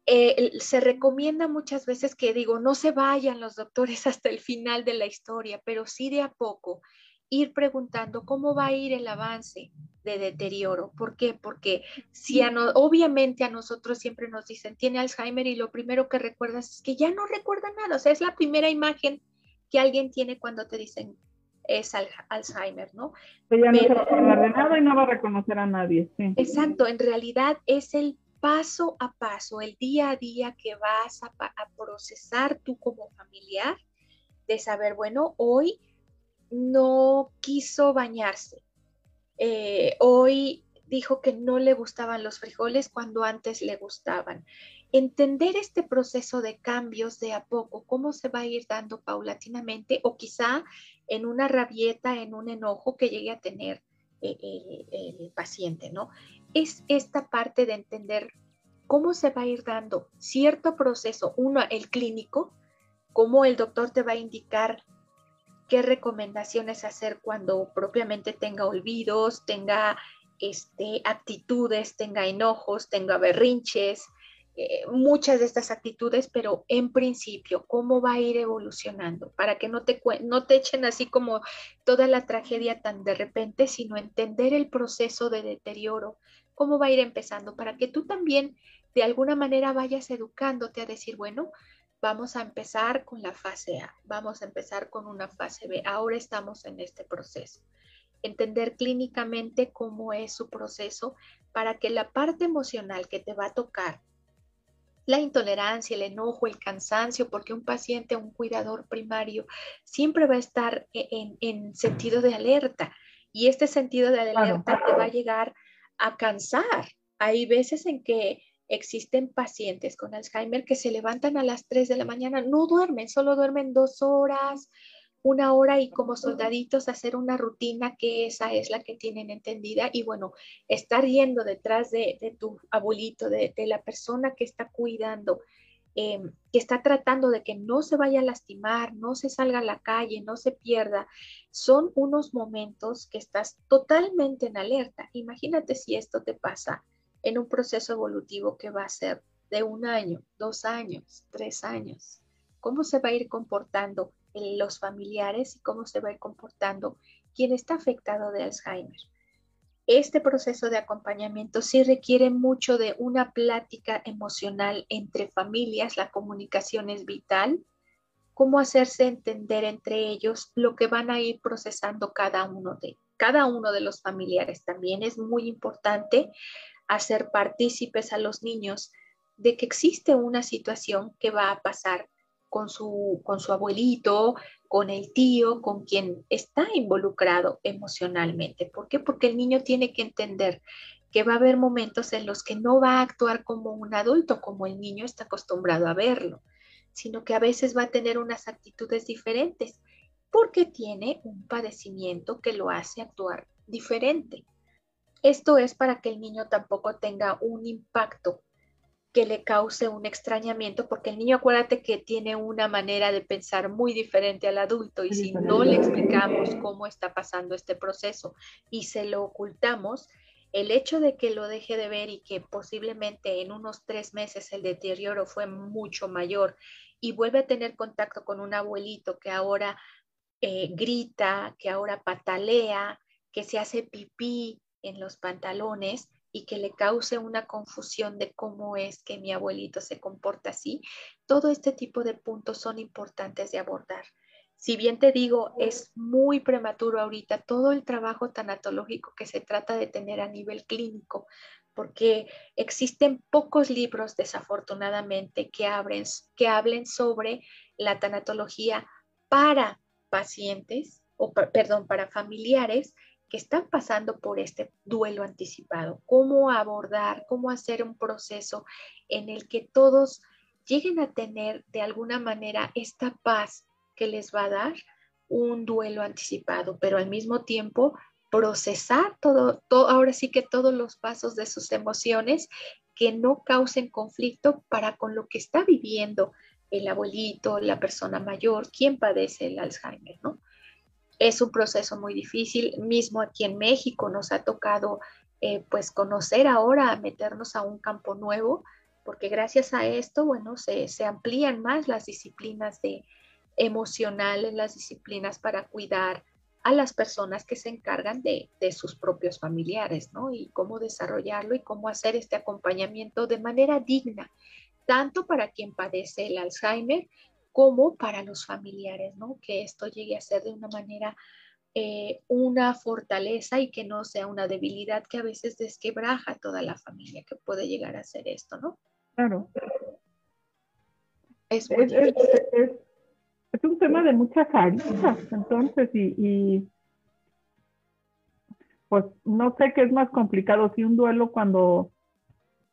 Eh, se recomienda muchas veces que digo, no se vayan los doctores hasta el final de la historia, pero sí de a poco ir preguntando cómo va a ir el avance de deterioro. ¿Por qué? Porque si obviamente a nosotros siempre nos dicen, tiene Alzheimer y lo primero que recuerdas es que ya no recuerda nada. O sea, es la primera imagen que alguien tiene cuando te dicen es Alzheimer, ¿no? Pero ya no se va a acordar de nada y no va a reconocer a nadie. Exacto, en realidad es el paso a paso, el día a día que vas a, a procesar tú como familiar, de saber, bueno, hoy no quiso bañarse. Eh, hoy dijo que no le gustaban los frijoles cuando antes le gustaban. Entender este proceso de cambios de a poco, cómo se va a ir dando paulatinamente o quizá en una rabieta, en un enojo que llegue a tener eh, el, paciente, ¿no? Es esta parte de entender cómo se va a ir dando cierto proceso, uno, el clínico, cómo el doctor te va a indicar qué recomendaciones hacer cuando propiamente tenga olvidos, tenga este, actitudes, tenga enojos, tenga berrinches, eh, muchas de estas actitudes, pero en principio, ¿cómo va a ir evolucionando? Para que no te, no te echen así como toda la tragedia tan de repente, sino entender el proceso de deterioro, cómo va a ir empezando, para que tú también de alguna manera vayas educándote a decir, bueno, Vamos a empezar con la fase A, vamos a empezar con una fase B. Ahora estamos en este proceso. entender clínicamente cómo es su proceso para que la parte emocional que te va a tocar, la intolerancia, el enojo, el cansancio, porque un paciente, un cuidador primario, siempre va a estar e-, en, sentido de alerta y este sentido de alerta te va a llegar a cansar. Hay veces en que existen pacientes con Alzheimer que se levantan a las 3 de la mañana, no duermen, solo duermen dos horas, una hora y como soldaditos hacer una rutina que esa es la que tienen entendida y bueno, estar yendo detrás de, tu abuelito, de, la persona que está cuidando, em, que está tratando de que no se vaya a lastimar, no se salga a la calle, no se pierda, son unos momentos que estás totalmente en alerta. Imagínate si esto te pasa en un proceso evolutivo que va a ser de un año, dos años, tres años. ¿Cómo se va a ir comportando los familiares y cómo se va a ir comportando quien está afectado de Alzheimer? Este proceso de acompañamiento sí requiere mucho de una plática emocional entre familias, la comunicación es vital, cómo hacerse entender entre ellos lo que van a ir procesando cada uno de cada uno de los familiares. También es muy importante hacer partícipes a los niños de que existe una situación que va a pasar con su, con su abuelito, con el tío, con quien está involucrado emocionalmente. ¿Por qué? Porque el niño tiene que entender que va a haber momentos en los que no va a actuar como un adulto, como el niño está acostumbrado a verlo, sino que a veces va a tener unas actitudes diferentes porque tiene un padecimiento que lo hace actuar diferente. Esto es para que el niño tampoco tenga un impacto que le cause un extrañamiento, porque el niño acuérdate que tiene una manera de pensar muy diferente al adulto y si no le explicamos cómo está pasando este proceso y se lo ocultamos, el hecho de que lo deje de ver y que posiblemente en unos tres meses el deterioro fue mucho mayor y vuelve a tener contacto con un abuelito que ahora eh, grita, que ahora patalea, que se hace pipí, en los pantalones y que le cause una confusión de cómo es que mi abuelito se comporta así, todo este tipo de puntos son importantes de abordar. Si bien te digo, es muy prematuro ahorita todo el trabajo tanatológico que se trata de tener a nivel clínico, porque existen pocos libros, desafortunadamente, que, abren, que hablen sobre la tanatología para pacientes, o perdón, para familiares que están pasando por este duelo anticipado, cómo abordar, cómo hacer un proceso en el que todos lleguen a tener de alguna manera esta paz que les va a dar un duelo anticipado, pero al mismo tiempo procesar todo, todo, ahora sí que todos los pasos de sus emociones que no causen conflicto para con lo que está viviendo el abuelito, la persona mayor, quien padece el Alzheimer, ¿no? Es un proceso muy difícil, mismo aquí en México nos ha tocado eh, pues conocer ahora, meternos a un campo nuevo, porque gracias a esto, bueno, se, amplían más las disciplinas de emocionales, las disciplinas para cuidar a las personas que se encargan de, de, sus propios familiares, ¿no? Y cómo desarrollarlo y cómo hacer este acompañamiento de manera digna, tanto para quien padece el Alzheimer como para los familiares, ¿no? Que esto llegue a ser de una manera eh, una fortaleza y que no sea una debilidad que a veces desquebraja a toda la familia que puede llegar a ser esto, ¿no? Claro. Es, un tema de muchas aristas, entonces, y, y, pues no sé qué es más complicado, si un duelo cuando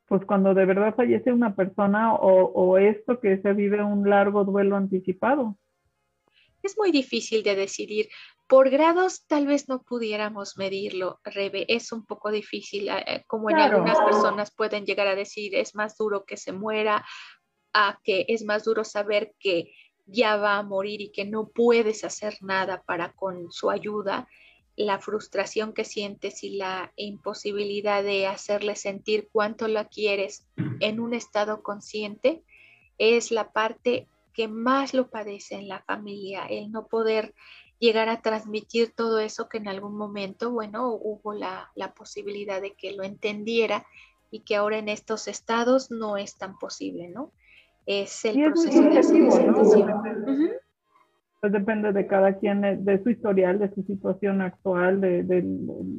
pues cuando de verdad fallece una persona o, esto que se vive un largo duelo anticipado. Es muy difícil de decidir. Por grados tal vez no pudiéramos medirlo, Rebe. Es un poco difícil, eh, eh, como en algunas personas pueden llegar a decir, es más duro que se muera, a que es más duro saber que ya va a morir y que no puedes hacer nada para con su ayuda la frustración que sientes y la imposibilidad de hacerle sentir cuánto la quieres en un estado consciente es la parte que más lo padece en la familia, el no poder llegar a transmitir todo eso que en algún momento, bueno, hubo la, posibilidad de que lo entendiera y que ahora en estos estados no es tan posible, ¿no? Es el proceso de aceptación. Pues depende de cada quien, eh, de su historial, de su situación actual, de,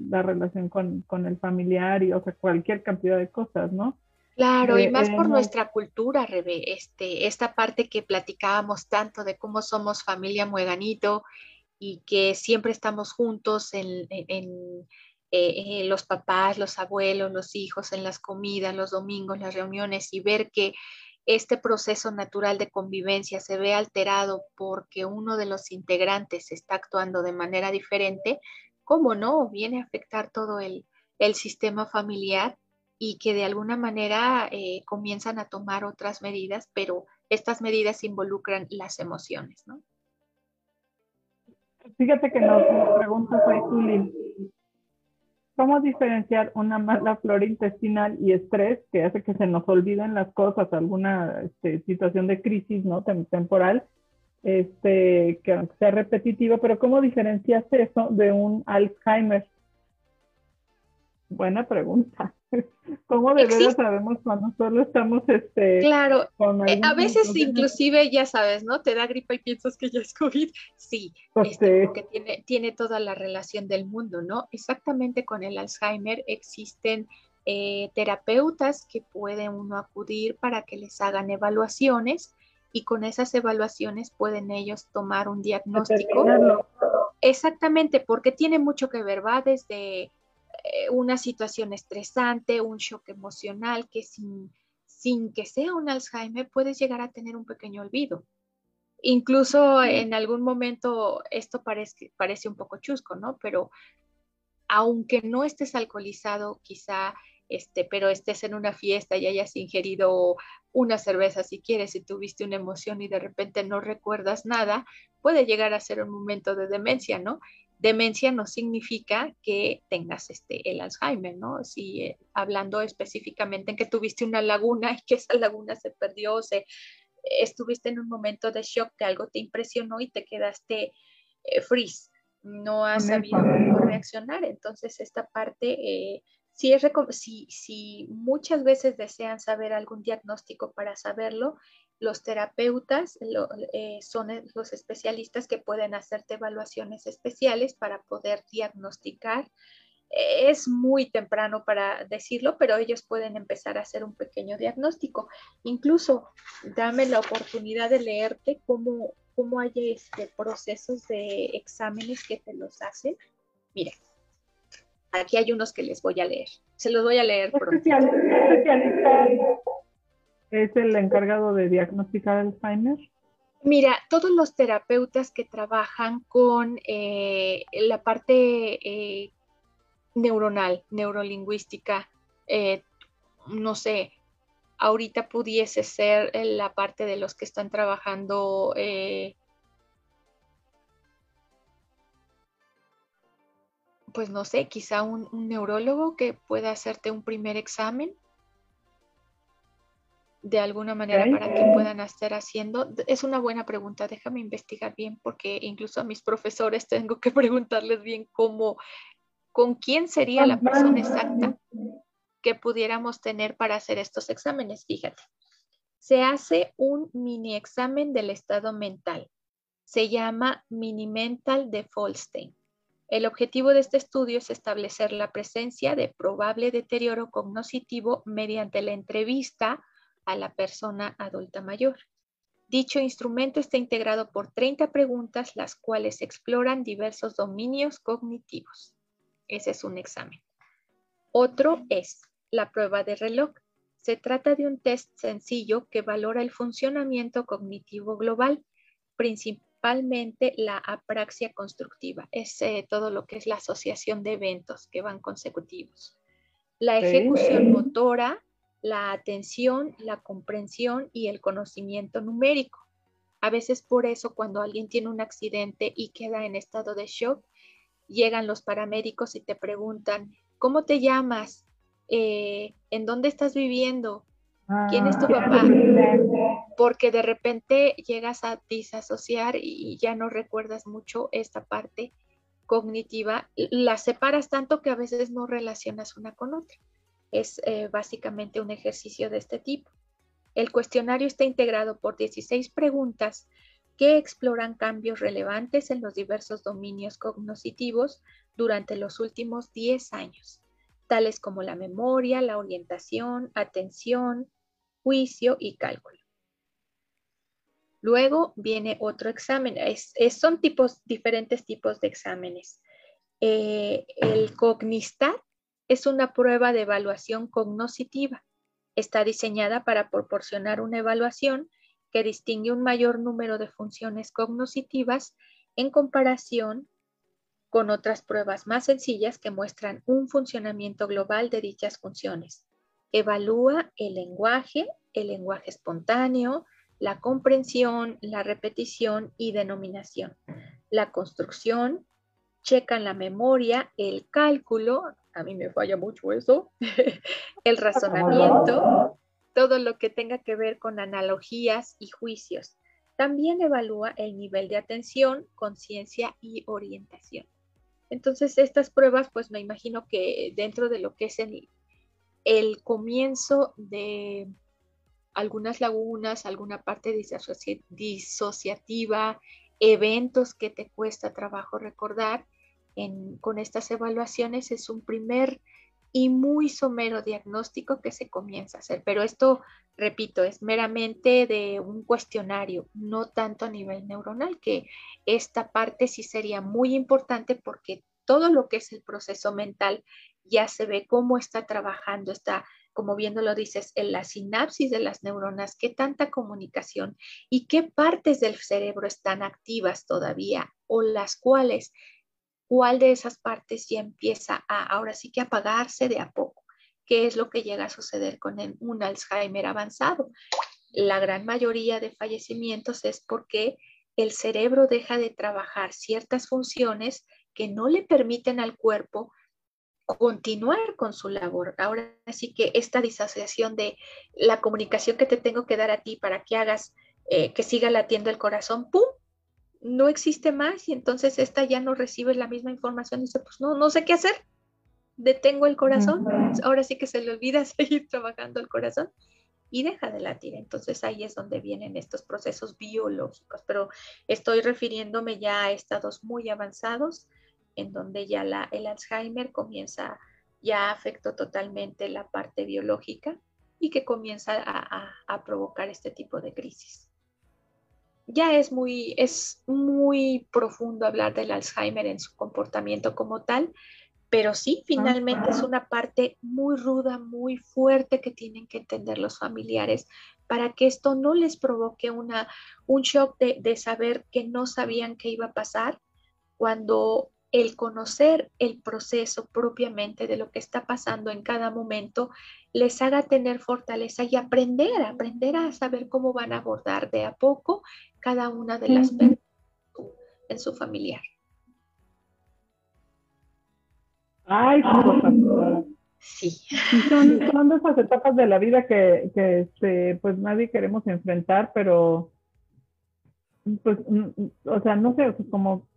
la relación con, el familiar y, o sea, cualquier cantidad de cosas, ¿no? Claro, y eh, más por nuestra cultura, Rebe, este, esta parte que platicábamos tanto de cómo somos familia Mueganito y que siempre estamos juntos en, eh, los papás, los abuelos, los hijos, en las comidas, los domingos, las reuniones y ver que este proceso natural de convivencia se ve alterado porque uno de los integrantes está actuando de manera diferente, ¿cómo no? Viene a afectar todo el, sistema familiar y que de alguna manera eh, comienzan a tomar otras medidas, pero estas medidas involucran las emociones, ¿no? Fíjate que nos, pregunta soy Juli, ¿Cómo diferenciar una mala flora intestinal y estrés que hace que se nos olviden las cosas, alguna este, situación de crisis ¿no? temporal, este, que sea repetitiva, pero cómo diferencias eso de un Alzheimer? Buena pregunta. ¿Cómo de verdad sabemos cuando solo estamos este Claro, eh, a veces inclusive ya sabes, ¿no? Te da gripa y piensas que ya es COVID. Sí, pues este, porque tiene, tiene toda la relación del mundo, ¿no? Exactamente con el Alzheimer existen eh, terapeutas que puede uno acudir para que les hagan evaluaciones y con esas evaluaciones pueden ellos tomar un diagnóstico. Exactamente, porque tiene mucho que ver, va desde una situación estresante, un shock emocional que sin, sin que sea un Alzheimer puedes llegar a tener un pequeño olvido. Incluso en algún momento esto parece, parece un poco chusco, ¿no? Pero aunque no estés alcoholizado, quizá, este, pero estés en una fiesta y hayas ingerido una cerveza si quieres y tuviste una emoción y de repente no recuerdas nada, puede llegar a ser un momento de demencia, ¿no? Demencia no significa que tengas este, el Alzheimer, ¿no? Si eh, hablando específicamente en que tuviste una laguna y que esa laguna se perdió o se, estuviste en un momento de shock que algo te impresionó y te quedaste eh, freeze, no has sabido cómo reaccionar. Entonces, esta parte, eh, si, es si, si muchas veces desean saber algún diagnóstico para saberlo, los terapeutas eh, son los especialistas que pueden hacerte evaluaciones especiales para poder diagnosticar. Es muy temprano para decirlo, pero ellos pueden empezar a hacer un pequeño diagnóstico. Incluso dame la oportunidad de leerte cómo, cómo hay este, procesos de exámenes que te los hacen. Mira, aquí hay unos que les voy a leer. Se los voy a leer. Es el encargado de diagnosticar Alzheimer? Mira, todos los terapeutas que trabajan con eh, la parte eh, neuronal, neurolingüística, eh, no sé, ahorita pudiese ser la parte de los que están trabajando pues no sé, quizá un, neurólogo que pueda hacerte un primer examen de alguna manera para que puedan estar haciendo? Es una buena pregunta, déjame investigar bien porque incluso a mis profesores tengo que preguntarles bien cómo, con quién sería la persona exacta que pudiéramos tener para hacer estos exámenes. Fíjate, se hace un mini examen del estado mental. Se llama Mini Mental de Folstein. El objetivo de este estudio es establecer la presencia de probable deterioro cognitivo mediante la entrevista a la persona adulta mayor. Dicho instrumento está integrado por 30 preguntas, las cuales exploran diversos dominios cognitivos. Ese es un examen. Otro es la prueba de reloj. Se trata de un test sencillo que valora el funcionamiento cognitivo global, principalmente la apraxia constructiva. Es eh, todo lo que es la asociación de eventos que van consecutivos. La ejecución motora, la atención, la comprensión y el conocimiento numérico. A veces por eso cuando alguien tiene un accidente y queda en estado de shock, llegan los paramédicos y te preguntan, ¿cómo te llamas? Eh, ¿En dónde estás viviendo? ¿Quién es tu ah, papá? Porque de repente llegas a disasociar y ya no recuerdas mucho esta parte cognitiva, la separas tanto que a veces no relacionas una con otra es eh, básicamente un ejercicio de este tipo. El cuestionario está integrado por 16 preguntas que exploran cambios relevantes en los diversos dominios cognitivos durante los últimos 10 años, tales como la memoria, la orientación, atención, juicio y cálculo. Luego viene otro examen. son tipos, diferentes tipos de exámenes. Eh, el Cognistat es una prueba de evaluación cognoscitiva. Está diseñada para proporcionar una evaluación que distingue un mayor número de funciones cognoscitivas en comparación con otras pruebas más sencillas que muestran un funcionamiento global de dichas funciones. Evalúa el lenguaje, el lenguaje espontáneo, la comprensión, la repetición y denominación, la construcción, checan la memoria, el cálculo, a mí me falla mucho eso, el razonamiento, todo lo que tenga que ver con analogías y juicios. También evalúa el nivel de atención, conciencia y orientación. Entonces, estas pruebas, pues me imagino que dentro de lo que es el, el comienzo de algunas lagunas, alguna parte disociativa, eventos que te cuesta trabajo recordar, con estas evaluaciones es un primer y muy somero diagnóstico que se comienza a hacer. Pero esto, repito, es meramente de un cuestionario, no tanto a nivel neuronal, que esta parte sí sería muy importante porque todo lo que es el proceso mental ya se ve cómo está trabajando, está como viendo lo dices, en la sinapsis de las neuronas, qué tanta comunicación y qué partes del cerebro están activas todavía o las cuales, cuál de esas partes ya empieza a ahora sí que apagarse de a poco, qué es lo que llega a suceder con un Alzheimer avanzado. La gran mayoría de fallecimientos es porque el cerebro deja de trabajar ciertas funciones que no le permiten al cuerpo continuar con su labor. Ahora sí que esta disociación de la comunicación que te tengo que dar a ti para que hagas eh, que siga latiendo el corazón, ¡pum! No existe más y entonces esta ya no recibe la misma información y dice, pues no, no sé qué hacer. Detengo el corazón, ahora sí que se le olvida seguir trabajando el corazón y deja de latir. Entonces ahí es donde vienen estos procesos biológicos, pero estoy refiriéndome ya a estados muy avanzados en donde ya la, el Alzheimer comienza, ya afectó totalmente la parte biológica y que comienza a, provocar este tipo de crisis. Ya es muy, es muy profundo hablar del Alzheimer en su comportamiento como tal, pero sí, finalmente es una parte muy ruda, muy fuerte que tienen que entender los familiares para que esto no les provoque una, un shock de, de saber que no sabían qué iba a pasar cuando el conocer el proceso propiamente de lo que está pasando en cada momento les haga tener fortaleza y aprender, aprender a saber cómo van a abordar de a poco cada una de las personas en su familiar. Ay, sí. Son, son esas etapas de la vida que, que este, pues nadie queremos enfrentar, pero pues, o sea, no sé, como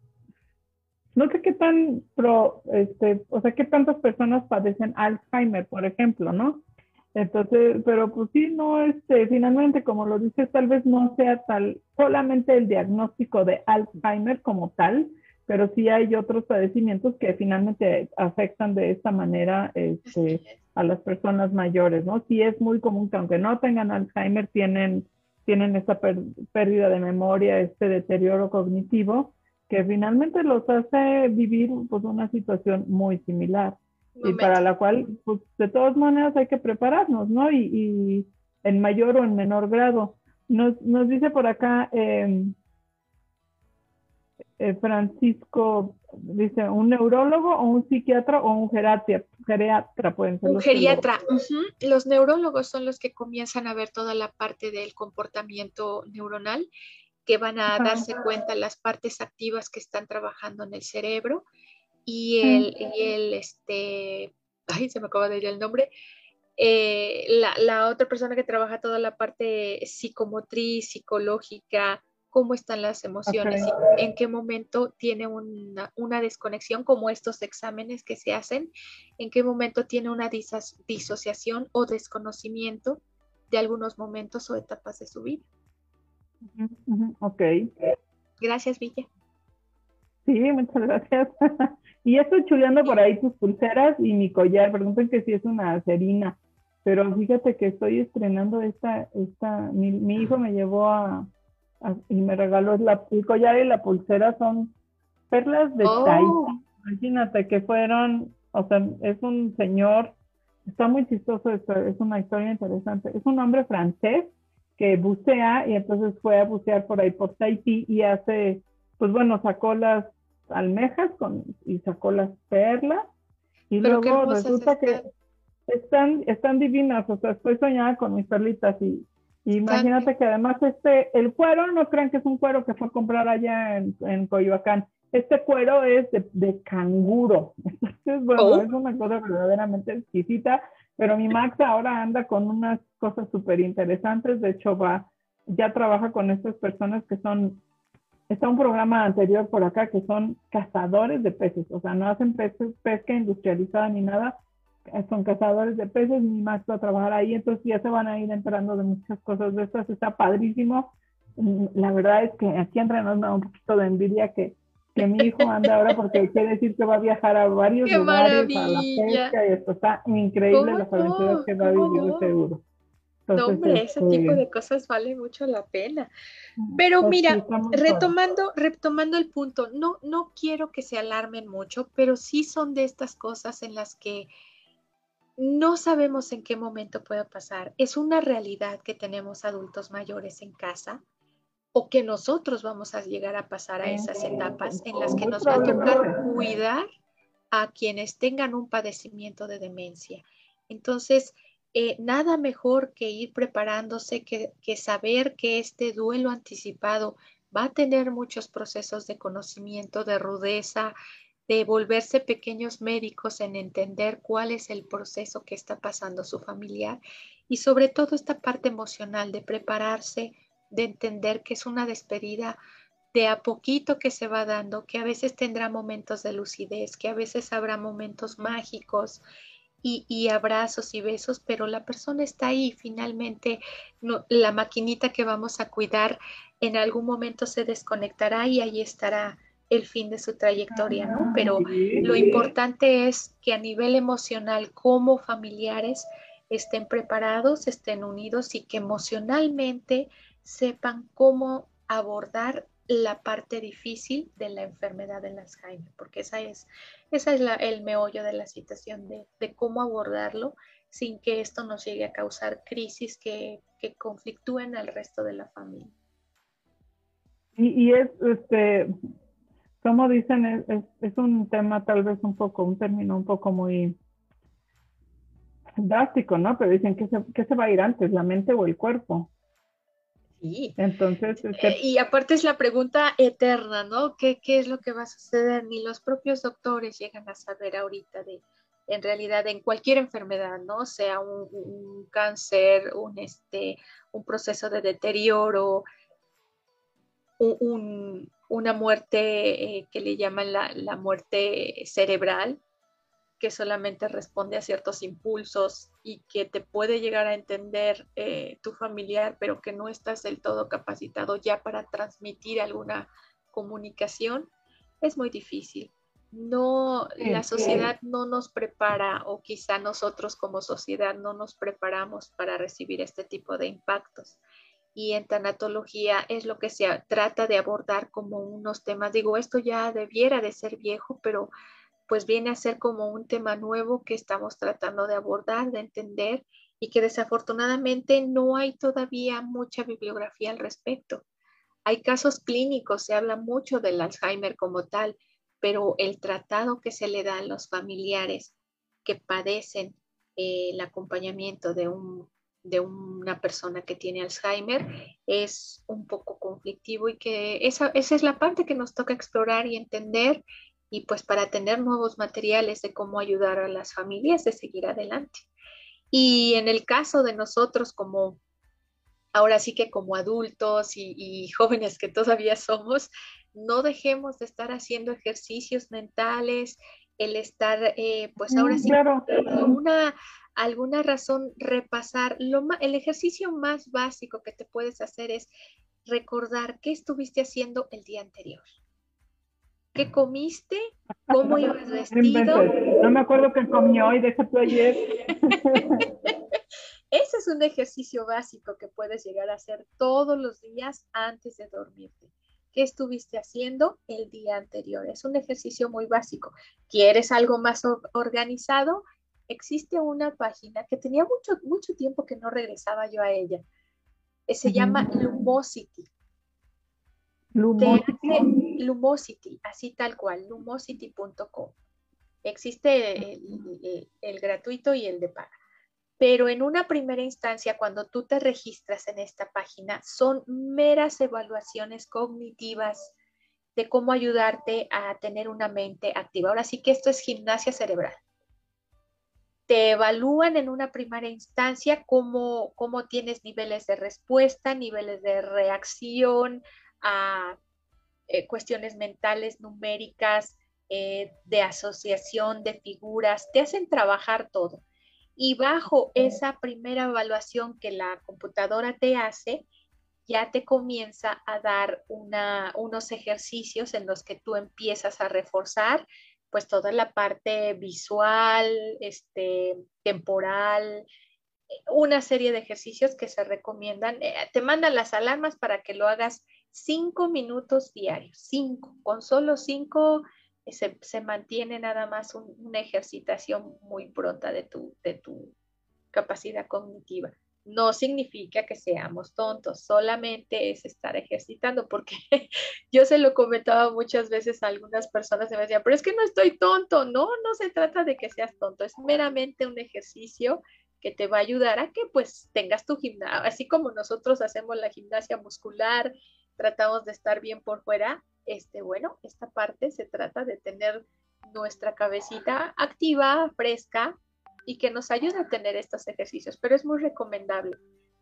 no sé qué tan pro, este, o sea, qué tantas personas padecen Alzheimer, por ejemplo, ¿no? Entonces, pero pues sí, no, este, finalmente, como lo dices, tal vez no sea tal, solamente el diagnóstico de Alzheimer como tal, pero sí hay otros padecimientos que finalmente afectan de esta manera este, a las personas mayores, ¿no? Sí es muy común que aunque no tengan Alzheimer, tienen, tienen esta pérdida de memoria, este deterioro cognitivo, que finalmente los hace vivir pues una situación muy similar y para la cual pues de todas maneras hay que prepararnos, ¿no? Y, en mayor o en menor grado. Nos, nos dice por acá em, eh, Francisco, dice, ¿un neurólogo o un psiquiatra o un geriatra? Geriatra pueden ser. Un geriatra. Los neurólogos son los que comienzan a ver toda la parte del comportamiento neuronal que van a darse cuenta las partes activas que están trabajando en el cerebro y el, el este, ay, se me acaba de ir el nombre, eh, la, la, otra persona que trabaja toda la parte psicomotriz, psicológica, cómo están las emociones y en qué momento tiene una, una, desconexión, como estos exámenes que se hacen, en qué momento tiene una disociación o desconocimiento de algunos momentos o etapas de su vida. Ok. Gracias, Villa. Sí, muchas gracias. y estoy chuleando por ahí tus pulseras y mi collar. Preguntan que si es una cerina. Pero fíjate que estoy estrenando esta, esta, mi, hijo me llevó a, y me regaló la, el collar y la pulsera son perlas de oh. Imagínate que fueron, o sea, es un señor, está muy chistoso esto, es una historia interesante. Es un hombre francés que bucea y entonces fue a bucear por ahí por Tahití y hace, pues bueno, sacó las almejas con, y sacó las perlas. Y luego resulta que están, están divinas, o sea, estoy soñada con mis perlitas y, imagínate que además este, el cuero, no crean que es un cuero que fue a comprar allá en, en Coyoacán, este cuero es de, canguro, entonces bueno, oh. es una cosa verdaderamente exquisita, pero mi Max ahora anda con unas cosas súper interesantes, de hecho va, ya trabaja con estas personas que son está un programa anterior por acá que son cazadores de peces, o sea, no hacen pesca industrializada ni nada, son cazadores de peces, mi Max va a trabajar ahí, entonces ya se van a ir enterando de muchas cosas de estas, está padrísimo. Mm, la verdad es que aquí entre nos da un poquito de envidia que, que mi hijo anda ahora porque quiere decir que va a viajar a varios lugares a la pesca y esto está increíble las aventuras que va a vivir seguro. no, hombre, ese tipo este de cosas vale mucho la pena. Pero pues mira, retomando, retomando el punto, no, no quiero que se alarmen mucho, pero sí son de estas cosas en las que no sabemos en qué momento puede pasar. Es una realidad que tenemos adultos mayores en casa o que nosotros vamos a llegar a pasar a esas etapas en las que nos va a tocar cuidar a quienes tengan un padecimiento de demencia. Entonces, eh, nada mejor que ir preparándose, que, que saber que este duelo anticipado va a tener muchos procesos de conocimiento, de rudeza, de volverse pequeños médicos en entender cuál es el proceso que está pasando su familiar y sobre todo esta parte emocional de prepararse, de entender que es una despedida de a poquito que se va dando, que a veces tendrá momentos de lucidez, que a veces habrá momentos mágicos y, abrazos y besos, pero la persona está ahí, finalmente la maquinita que vamos a cuidar en algún momento se desconectará y ahí estará el fin de su trayectoria, ¿no? Pero lo importante es que a nivel emocional, como familiares, estén preparados, estén unidos y que emocionalmente sepan cómo abordar la parte difícil de la enfermedad del Alzheimer, porque esa es, esa es el meollo de la situación, de, cómo abordarlo sin que esto nos llegue a causar crisis que, que conflictúen al resto de la familia. Y, y es, este, como dicen, es, es, un tema tal vez un poco, un término un poco muy drástico, ¿no? Pero dicen que se, que se va a ir antes, la mente o el cuerpo. Sí. Entonces, este y aparte es la pregunta eterna, ¿no? ¿Qué, ¿Qué, es lo que va a suceder? Ni los propios doctores llegan a saber ahorita de, en realidad, en cualquier enfermedad, ¿no? Sea un, un cáncer, un, este, un proceso de deterioro, un, una muerte eh, que le llaman la, muerte cerebral, que solamente responde a ciertos impulsos y que te puede llegar a entender eh, tu familiar, pero que no estás del todo capacitado ya para transmitir alguna comunicación, es muy difícil. No, la sociedad no nos prepara o quizá nosotros como sociedad no nos preparamos para recibir este tipo de impactos y en tanatología es lo que se trata de abordar como unos temas. Digo, esto ya debiera de ser viejo, pero pues viene a ser como un tema nuevo que estamos tratando de abordar, de entender y que desafortunadamente no hay todavía mucha bibliografía al respecto. Hay casos clínicos, se habla mucho del Alzheimer como tal, pero el tratado que se le da a los familiares que padecen eh, el acompañamiento de un de una persona que tiene Alzheimer es un poco conflictivo y que esa, esa es la parte que nos toca explorar y entender y pues para tener nuevos materiales de cómo ayudar a las familias de seguir adelante. Y en el caso de nosotros como, ahora sí que como adultos y, jóvenes que todavía somos, no dejemos de estar haciendo ejercicios mentales, el estar, eh, pues ahora sí, una alguna razón repasar. Lo el ejercicio más básico que te puedes hacer es recordar qué estuviste haciendo el día anterior. ¿Qué comiste? ¿Cómo ibas vestido? No me acuerdo qué comí hoy, déjate ayer. Ese es un ejercicio básico que puedes llegar a hacer todos los días antes de dormirte. ¿Qué estuviste haciendo el día anterior? Es un ejercicio muy básico. ¿Quieres algo más organizado? Existe una página que tenía mucho, mucho tiempo que no regresaba yo a ella. Se llama Lumosity. Lumosity. Lumosity, así tal cual, lumosity.com. Existe el, gratuito y el de paga. Pero en una primera instancia, cuando tú te registras en esta página, son meras evaluaciones cognitivas de cómo ayudarte a tener una mente activa. Ahora sí que esto es gimnasia cerebral. Te evalúan en una primera instancia cómo, cómo tienes niveles de respuesta, niveles de reacción a eh, cuestiones mentales, numéricas, eh, de asociación de figuras, te hacen trabajar todo. Y bajo esa primera evaluación que la computadora te hace, ya te comienza a dar una, unos ejercicios en los que tú empiezas a reforzar pues toda la parte visual, este, temporal, una serie de ejercicios que se recomiendan. Eh, te mandan las alarmas para que lo hagas cinco minutos diarios, cinco, con solo cinco eh, se, mantiene nada más una ejercitación muy pronta de tu, de tu capacidad cognitiva. No significa que seamos tontos, solamente es estar ejercitando, porque yo se lo comentaba muchas veces a algunas personas y me decían, pero es que no estoy tonto, no, no se trata de que seas tonto, es meramente un ejercicio que te va a ayudar a que pues tengas tu gimnasia, así como nosotros hacemos la gimnasia muscular, tratamos de estar bien por fuera, este, bueno, esta parte se trata de tener nuestra cabecita activa, fresca y que nos ayude a tener estos ejercicios, pero es muy recomendable.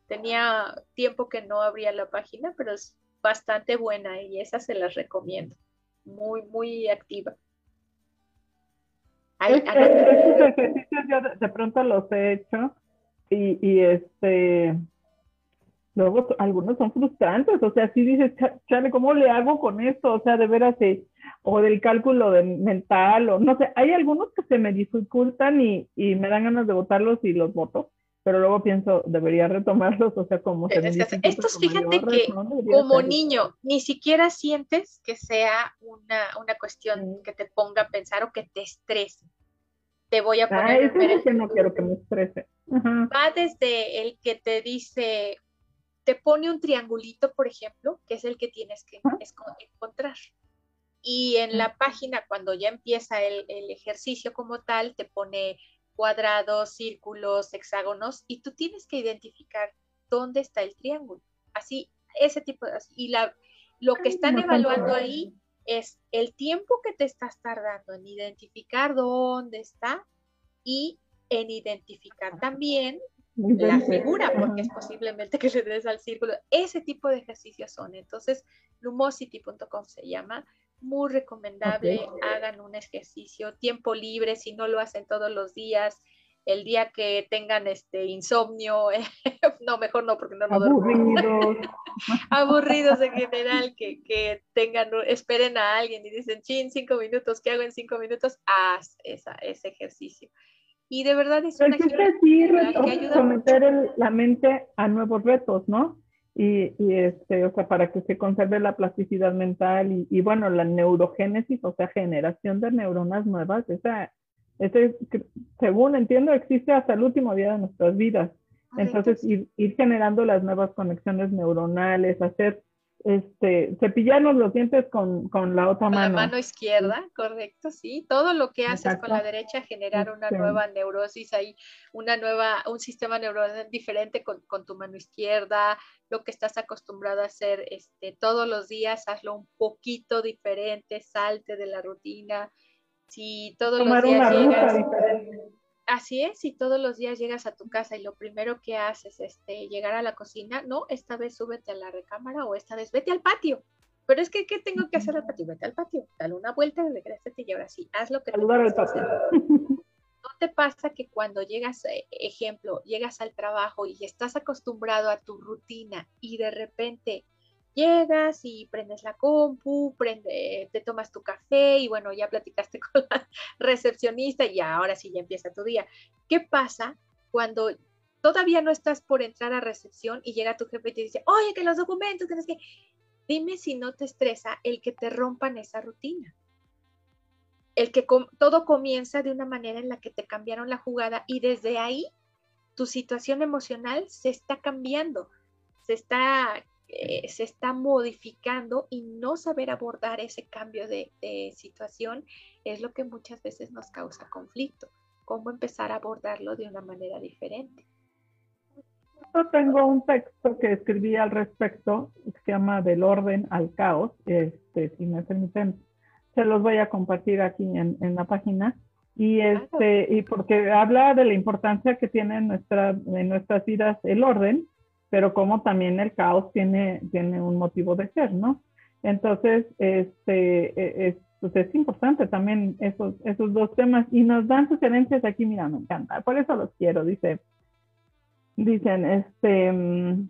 Tenía tiempo que no abría la página, pero es bastante buena y esa se las recomiendo. Muy, muy activa. estos ejercicios yo de, pronto los he hecho y, y este luego algunos son frustrantes, o sea, si dices, chale, ¿cómo le hago con esto? O sea, de veras, eh, o del cálculo de mental, o no sé, hay algunos que se me dificultan y, y me dan ganas de votarlos y los voto, pero luego pienso, debería retomarlos, o sea, como se me Estos, fíjate que como niño, ni siquiera sientes que sea una, una cuestión que te ponga a pensar o que te estrese. Te voy a poner... Ah, es que no quiero que me estrese. Va desde el que te dice, te pone un triangulito, por ejemplo, que es el que tienes que encontrar. Y en la página, cuando ya empieza el, ejercicio como tal, te pone cuadrados, círculos, hexágonos, y tú tienes que identificar dónde está el triángulo. Así, ese tipo de... Y la, lo que están evaluando ahí es el tiempo que te estás tardando en identificar dónde está y en identificar también la figura, porque es posiblemente que le des al círculo. Ese tipo de ejercicios son. Entonces, lumosity.com se llama. Muy recomendable. Hagan un ejercicio, tiempo libre, si no lo hacen todos los días. El día que tengan este insomnio, no, mejor no, porque no lo Aburridos. Aburridos en general, que, que, tengan, esperen a alguien y dicen, chin, cinco minutos, ¿qué hago en cinco minutos? Haz esa, ese ejercicio. Y de verdad es una que ayuda someter la mente a nuevos retos, ¿no? Y, y, este, o sea, para que se conserve la plasticidad mental y, y, bueno, la neurogénesis, o sea, generación de neuronas nuevas, esa, ese, según entiendo, existe hasta el último día de nuestras vidas. Entonces, ir, ir, generando las nuevas conexiones neuronales, hacer este, cepillarnos los dientes con, la otra mano. Con la mano izquierda, correcto, sí. Todo lo que haces con la derecha, generar una nueva neurosis ahí, una nueva, un sistema neuronal diferente con, tu mano izquierda, lo que estás acostumbrado a hacer este, todos los días, hazlo un poquito diferente, salte de la rutina. Si todos los días llegas, Así es, si todos los días llegas a tu casa y lo primero que haces es este, llegar a la cocina, no, esta vez súbete a la recámara o esta vez vete al patio. Pero es que, ¿qué tengo que hacer al patio? Vete al patio, dale una vuelta, regrésate y ahora sí, haz lo que Saludar al patio. ¿No te pasa que cuando llegas, eh, ejemplo, llegas al trabajo y estás acostumbrado a tu rutina y de repente llegas y prendes la compu, prende, te tomas tu café y bueno, ya platicaste con la recepcionista y ahora sí ya empieza tu día. ¿Qué pasa cuando todavía no estás por entrar a recepción y llega tu jefe y te dice, oye, que los documentos, tienes que... Dime si no te estresa el que te rompan esa rutina. El que todo comienza de una manera en la que te cambiaron la jugada y desde ahí tu situación emocional se está cambiando, se está, eh, se está modificando y no saber abordar ese cambio de, de situación es lo que muchas veces nos causa conflicto. ¿Cómo empezar a abordarlo de una manera diferente? Yo tengo un texto que escribí al respecto, que se llama Del orden al caos. Este, si me permiten, se los voy a compartir aquí en, en la página. Y, este, y porque habla de la importancia que tiene en, nuestra, en nuestras vidas el orden, pero como también el caos tiene, tiene un motivo de ser, ¿no? Entonces, este, e, es, pues es importante también esos, esos dos temas y nos dan sugerencias aquí, mira, me encanta, por eso los quiero, dice, Dicen, este, mm,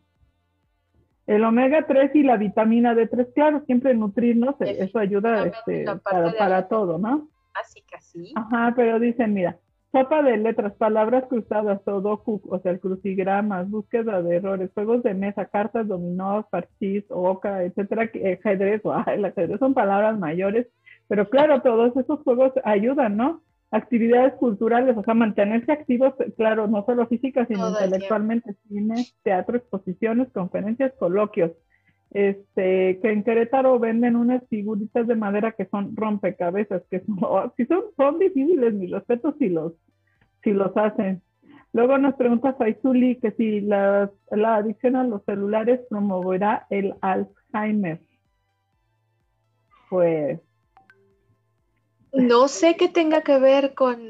el omega 3 y la vitamina D3, claro, siempre nutrirnos, eso ayuda este, para, todo, ¿no? Así que así. Ajá, pero dicen, mira, sopa de letras, palabras cruzadas, todo, o sea, crucigramas, búsqueda de errores, juegos de mesa, cartas, dominó, parchís, oca, etcétera, ajedrez, o, el ajedrez son palabras mayores, pero claro, todos esos juegos ayudan, ¿no? actividades culturales, o sea, mantenerse activos, claro, no solo físicas, sino intelectualmente, cine, teatro, exposiciones, conferencias, coloquios. Este, que en Querétaro venden unas figuritas de madera que son rompecabezas, que son, si son, son difíciles, mis respetos si los, si los hacen. Luego nos pregunta Faisuli que si la, la adicción a los celulares promoverá el Alzheimer. Pues no sé qué tenga que ver con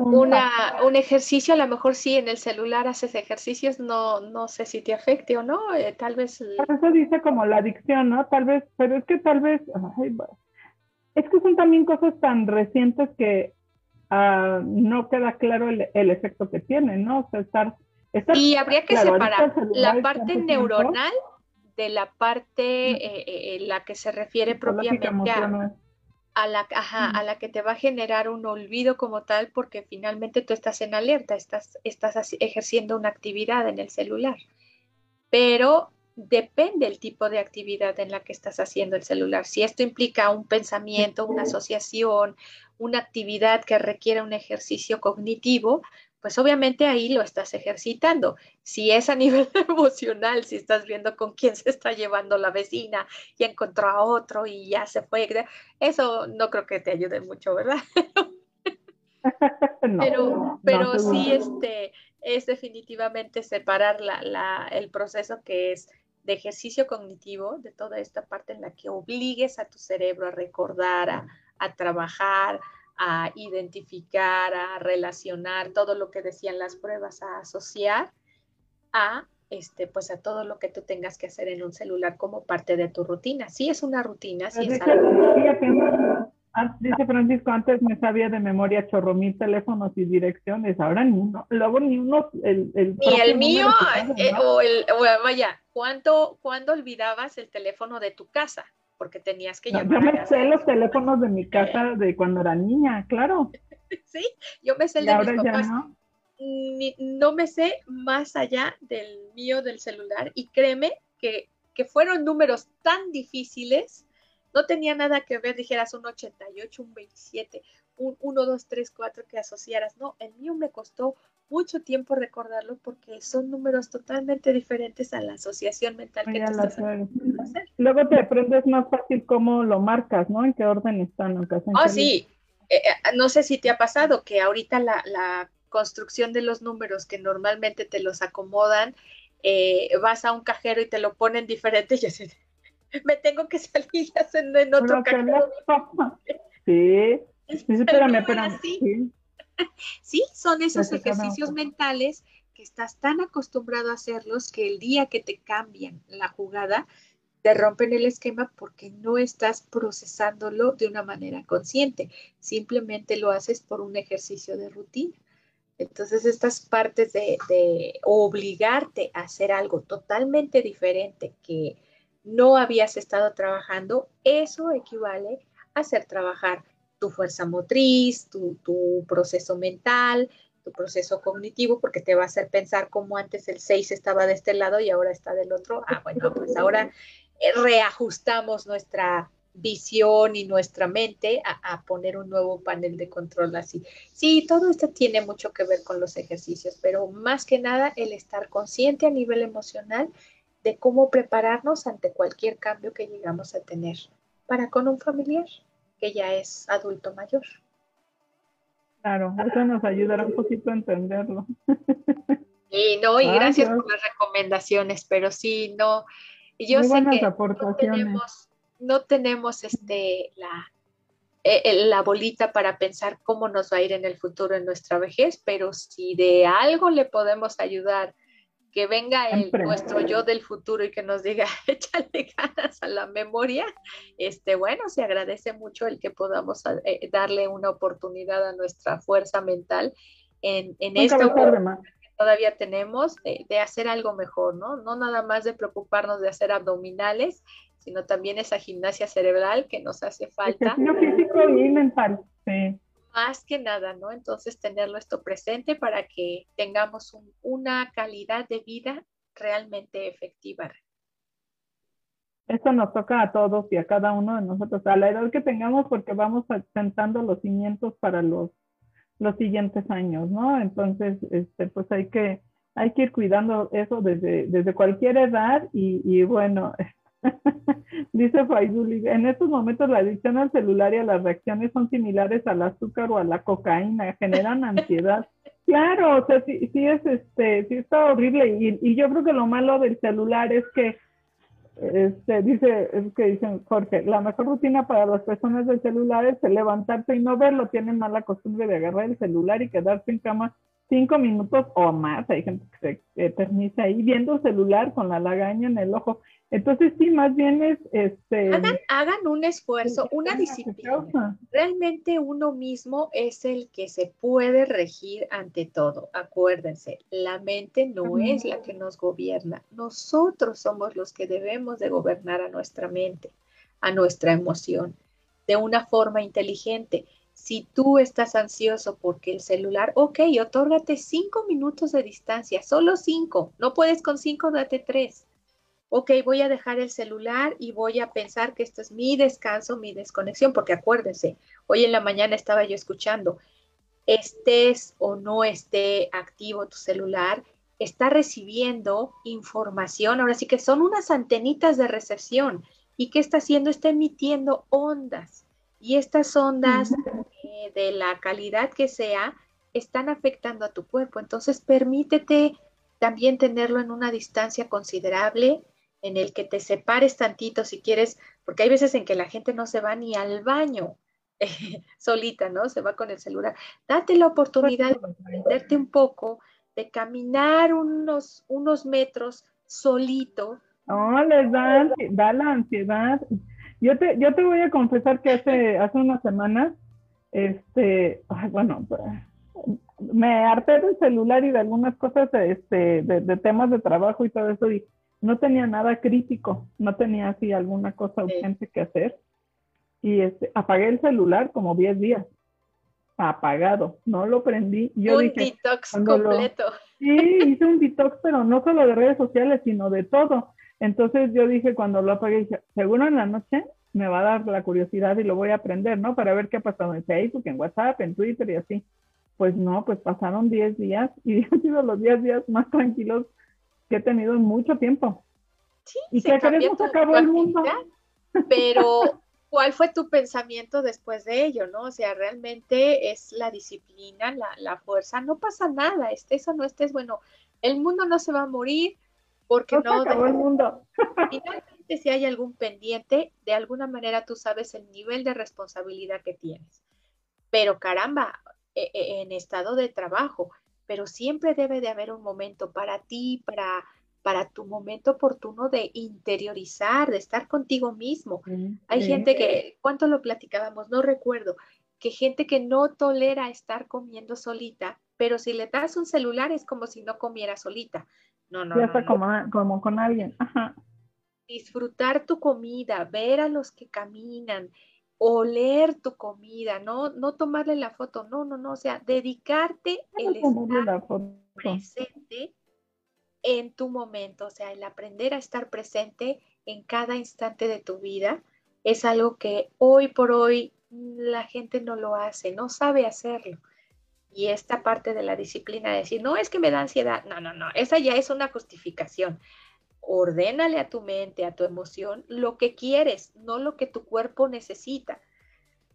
una, un ejercicio, a lo mejor sí en el celular haces ejercicios, no, no sé si te afecte o no, eh, tal vez... Eso dice como la adicción, ¿no? Tal vez, pero es que tal vez, es que son también cosas tan recientes que ah, no queda claro el, efecto que tienen, ¿no? O sea, estar... y habría que separar la parte neuronal de la parte eh, eh, la que se refiere propiamente a a la, a la que te va a generar un olvido como tal, porque finalmente tú estás en alerta, estás, estás ejerciendo una actividad en el celular. Pero depende el tipo de actividad en la que estás haciendo el celular. Si esto implica un pensamiento, una asociación, una actividad que requiere un ejercicio cognitivo, pues obviamente ahí lo estás ejercitando. Si es a nivel emocional, si estás viendo con quién se está llevando la vecina y encontró a otro y ya se fue, eso no creo que te ayude mucho, ¿verdad? pero pero sí este, es definitivamente separar la, el proceso que es de ejercicio cognitivo, de toda esta parte en la que obligues a tu cerebro a recordar, a, a trabajar, a identificar, a relacionar todo lo que decían las pruebas, a asociar a este, pues a todo lo que tú tengas que hacer en un celular como parte de tu rutina. Sí es una rutina, sí es algo. Dice Francisco, antes me sabía de memoria chorro mil teléfonos y direcciones, ahora ni uno, luego ni uno, el, el ni el mío, eh, o el, vaya, ¿cuándo, ¿cuándo olvidabas el teléfono de tu casa? Porque tenías que llamar. yo me sé los teléfonos de mi casa de cuando era niña, claro. sí, yo me sé el de mis papás. No? no me sé más allá del mío del celular y créeme que, que fueron números tan difíciles, no tenía nada que ver, dijeras un 88, un 27, un 1, 2, 3, 4 que asociaras. No, el mío me costó mucho tiempo recordarlo porque son números totalmente diferentes a la asociación mental que tú estás. Luego te aprendes más fácil cómo lo marcas, ¿no? En qué orden están. oh, sí. Eh, eh, no sé si te ha pasado que ahorita la, construcción de los números que normalmente te los acomodan, eh, vas a un cajero y te lo ponen diferente y así, me tengo que salir en otro cajero. Sí, sí, espérame, espérame. Sí. sí, son esos ejercicios mentales que estás tan acostumbrado a hacerlos que el día que te cambian la jugada, te rompen el esquema porque no estás procesándolo de una manera consciente, simplemente lo haces por un ejercicio de rutina. Entonces, estas partes de, obligarte a hacer algo totalmente diferente que no habías estado trabajando, eso equivale a hacer trabajar tu fuerza motriz, tu, proceso mental, tu proceso cognitivo, porque te va a hacer pensar cómo antes el 6 estaba de este lado y ahora está del otro. Ah, bueno, pues ahora reajustamos nuestra visión y nuestra mente a, poner un nuevo panel de control así. Sí, todo esto tiene mucho que ver con los ejercicios, pero más que nada el estar consciente a nivel emocional de cómo prepararnos ante cualquier cambio que llegamos a tener para con un familiar que ya es adulto mayor. Claro, eso nos ayudará un poquito a entenderlo. Y no, y gracias por las recomendaciones, pero sí, no, yo sé que no tenemos, no tenemos este, la, eh, la bolita para pensar cómo nos va a ir en el futuro en nuestra vejez, pero si de algo le podemos ayudar, que venga el, nuestro yo del futuro y que nos diga, échale ganas a la memoria, este, bueno, se agradece mucho el que podamos eh, darle una oportunidad a nuestra fuerza mental en, en esta todavía tenemos de, hacer algo mejor, ¿no? No nada más de preocuparnos de hacer abdominales, sino también esa gimnasia cerebral que nos hace falta. físico y mental, sí. Más que nada, ¿no? Entonces tenerlo esto presente para que tengamos una calidad de vida realmente efectiva. Esto nos toca a todos y a cada uno de nosotros, a la edad que tengamos, porque vamos sentando los cimientos para los los siguientes años, ¿no? Entonces, este, pues hay que, hay que ir cuidando eso desde, desde cualquier edad y, y bueno, dice Faizuli, en estos momentos la adicción al celular y a las reacciones son similares al azúcar o a la cocaína, generan ansiedad. Claro, o sea, sí, sí es este, sí está horrible y, y yo creo que lo malo del celular es que este, dice, es que dicen Jorge, la mejor rutina para las personas del celular es levantarse y no verlo. Tienen mala costumbre de agarrar el celular y quedarse en cama cinco minutos o más. Hay gente que se eterniza ahí viendo el celular con la lagaña en el ojo. Entonces sí, más bien es este. Hagan, un esfuerzo, una disciplina. Realmente uno mismo es el que se puede regir ante todo. Acuérdense, la mente no es la que nos gobierna. Nosotros somos los que debemos de gobernar a nuestra mente, a nuestra emoción, de una forma inteligente. Si tú estás ansioso porque el celular, ok, otórgate cinco minutos de distancia, solo cinco. No puedes con cinco, date tres ok, voy a dejar el celular y voy a pensar que esto es mi descanso, mi desconexión, porque acuérdense, hoy en la mañana estaba yo escuchando, estés o no esté activo tu celular, está recibiendo información, ahora sí que son unas antenitas de recepción. ¿Y qué está haciendo? Está emitiendo ondas. Y estas ondas, eh, de la calidad que sea, están afectando a tu cuerpo. Entonces, permítete también tenerlo en una distancia considerable, en el que te separes tantito si quieres, porque hay veces en que la gente no se va ni al baño solita, ¿no? Se va con el celular. Date la oportunidad de prenderte un poco, de caminar unos, unos metros solito. No, les da, da la ansiedad. Yo te, yo te voy a confesar que hace, hace unas semanas, este, bueno, me harté del celular y de algunas cosas este, de, de temas de trabajo y todo eso, y no tenía nada crítico, no tenía así alguna cosa urgente que hacer. Y este, apagué el celular como 10 días, apagado, no lo prendí. Yo un detox completo. sí, hice un detox, pero no solo de redes sociales, sino de todo. Entonces yo dije, cuando lo apagué, dije, seguro en la noche me va a dar la curiosidad y lo voy a aprender, ¿no? Para ver qué ha pasado en Facebook, en WhatsApp, en Twitter y así. Pues no, pues pasaron 10 días y han sido los 10 días más tranquilos que he tenido en mucho tiempo. Sí, y se acabó el mundo. Pero, ¿cuál fue tu pensamiento después de ello, no? O sea, realmente es la disciplina, la, fuerza, no pasa nada, estés o no estés, bueno, el mundo no se va a morir porque no. no acabó el mundo. Finalmente, si hay algún pendiente, de alguna manera tú sabes el nivel de responsabilidad que tienes. Pero caramba, e, e, en estado de trabajo, pero siempre debe de haber un momento para ti, para, para tu momento oportuno de interiorizar, de estar contigo mismo. Hay gente que, ¿cuánto lo platicábamos? No recuerdo, que gente que no tolera estar comiendo solita, pero si le das un celular es como si no comiera solita. No, no. Ya está Como, como, con alguien. Ajá. disfrutar tu comida, ver a los que caminan, oler tu comida, no, no tomarle la foto, no, no, no, o sea, dedicarte el estar presente en tu momento, o sea, el aprender a estar presente en cada instante de tu vida es algo que hoy por hoy la gente no lo hace, no sabe hacerlo. Y esta parte de la disciplina de decir, no es que me da ansiedad, no, no, no, esa ya es una justificación. Ordénale a tu mente, a tu emoción, lo que quieres, no lo que tu cuerpo necesita.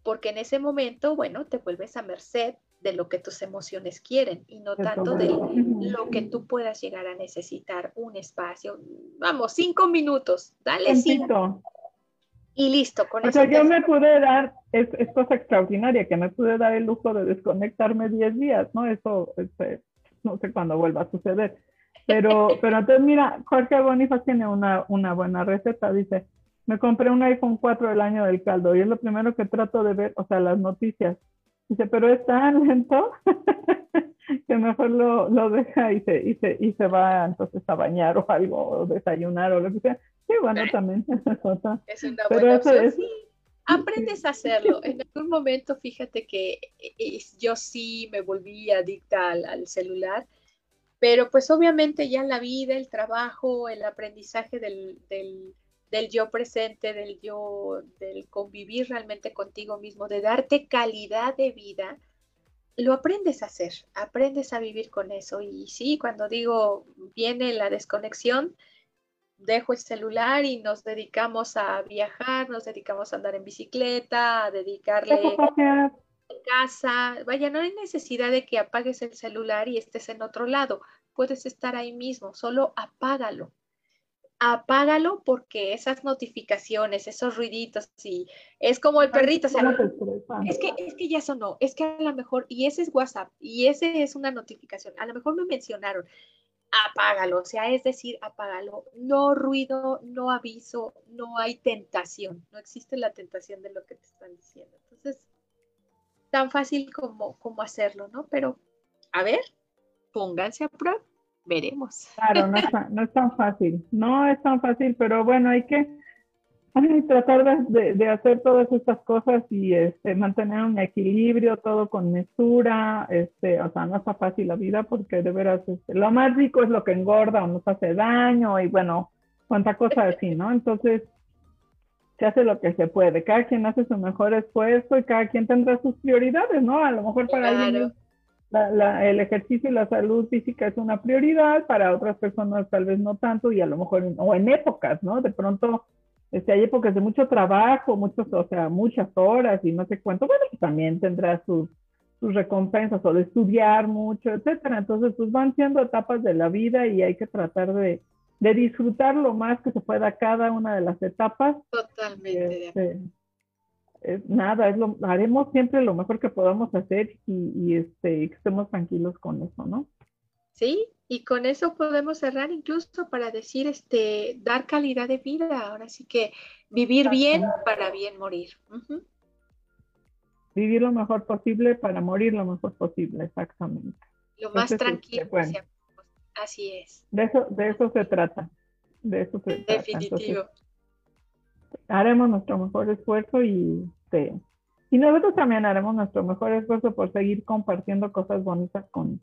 Porque en ese momento, bueno, te vuelves a merced de lo que tus emociones quieren y no tanto de lo que tú puedas llegar a necesitar, un espacio. Vamos, cinco minutos, dale cinco. Y listo, con o eso. O sea, yo me pude dar, es, cosa extraordinaria, que me pude dar el lujo de desconectarme 10 días, ¿no? Eso, este, no sé cuándo vuelva a suceder. Pero, pero entonces, mira, Jorge Bonifaz tiene una, una buena receta, dice, me compré un iPhone 4 del año del caldo y es lo primero que trato de ver, o sea, las noticias. Dice, pero es tan lento que mejor lo, lo deja y se, y, se, y se va entonces a bañar o algo, o desayunar o lo que sea. Sí, bueno, también. es una buena opción. Sí, aprendes a hacerlo. En algún momento, fíjate que eh, yo sí me volví adicta al, celular, pero pues obviamente ya la vida, el trabajo, el aprendizaje del, del, del, yo presente, del yo, del convivir realmente contigo mismo, de darte calidad de vida, lo aprendes a hacer, aprendes a vivir con eso. Y sí, cuando digo viene la desconexión, dejo el celular y nos dedicamos a viajar, nos dedicamos a andar en bicicleta, a dedicarle casa. Vaya, no hay necesidad de que apagues el celular y estés en otro lado. Puedes estar ahí mismo, solo apágalo. Apágalo porque esas notificaciones, esos ruiditos, sí, es como el perrito, es que, es que ya sonó, es que a lo mejor, y ese es WhatsApp, y ese es una notificación, a lo mejor me mencionaron, apágalo, o sea, es decir, apágalo. No ruido, no aviso, no hay tentación, no existe la tentación de lo que te están diciendo. Entonces, tan fácil como, como hacerlo, ¿no? Pero, a ver, pónganse a prueba, veremos. Claro, no no es tan fácil, no es tan fácil, pero bueno, hay que tratar de, hacer todas estas cosas y este, mantener un equilibrio, todo con mesura, este, o sea, no está fácil la vida porque de veras este, lo más rico es lo que engorda o nos hace daño y bueno, cuánta cosa así, ¿no? Entonces, se hace lo que se puede, cada quien hace su mejor esfuerzo y cada quien tendrá sus prioridades, ¿no? A lo mejor para alguien el ejercicio y la salud física es una prioridad, para otras personas tal vez no tanto y a lo mejor, o en épocas, ¿no? De pronto este, hay épocas de mucho trabajo, muchos, o sea, muchas horas y no sé cuánto, bueno, pues también tendrá sus, sus recompensas o de estudiar mucho, etcétera. Entonces, pues van siendo etapas de la vida y hay que tratar de, de disfrutar lo más que se pueda cada una de las etapas. Totalmente. Este, es, nada, es lo, haremos siempre lo mejor que podamos hacer y, y este, que estemos tranquilos con eso, ¿no? Sí, y con eso podemos cerrar incluso para decir, este, dar calidad de vida. Ahora sí que vivir bien para bien morir. Vivir lo mejor posible para morir lo mejor posible, exactamente. Lo más tranquilo. Así es. De eso, de eso se trata. De eso se Definitivo. haremos nuestro mejor esfuerzo y, este, y nosotros también haremos nuestro mejor esfuerzo por seguir compartiendo cosas bonitas con,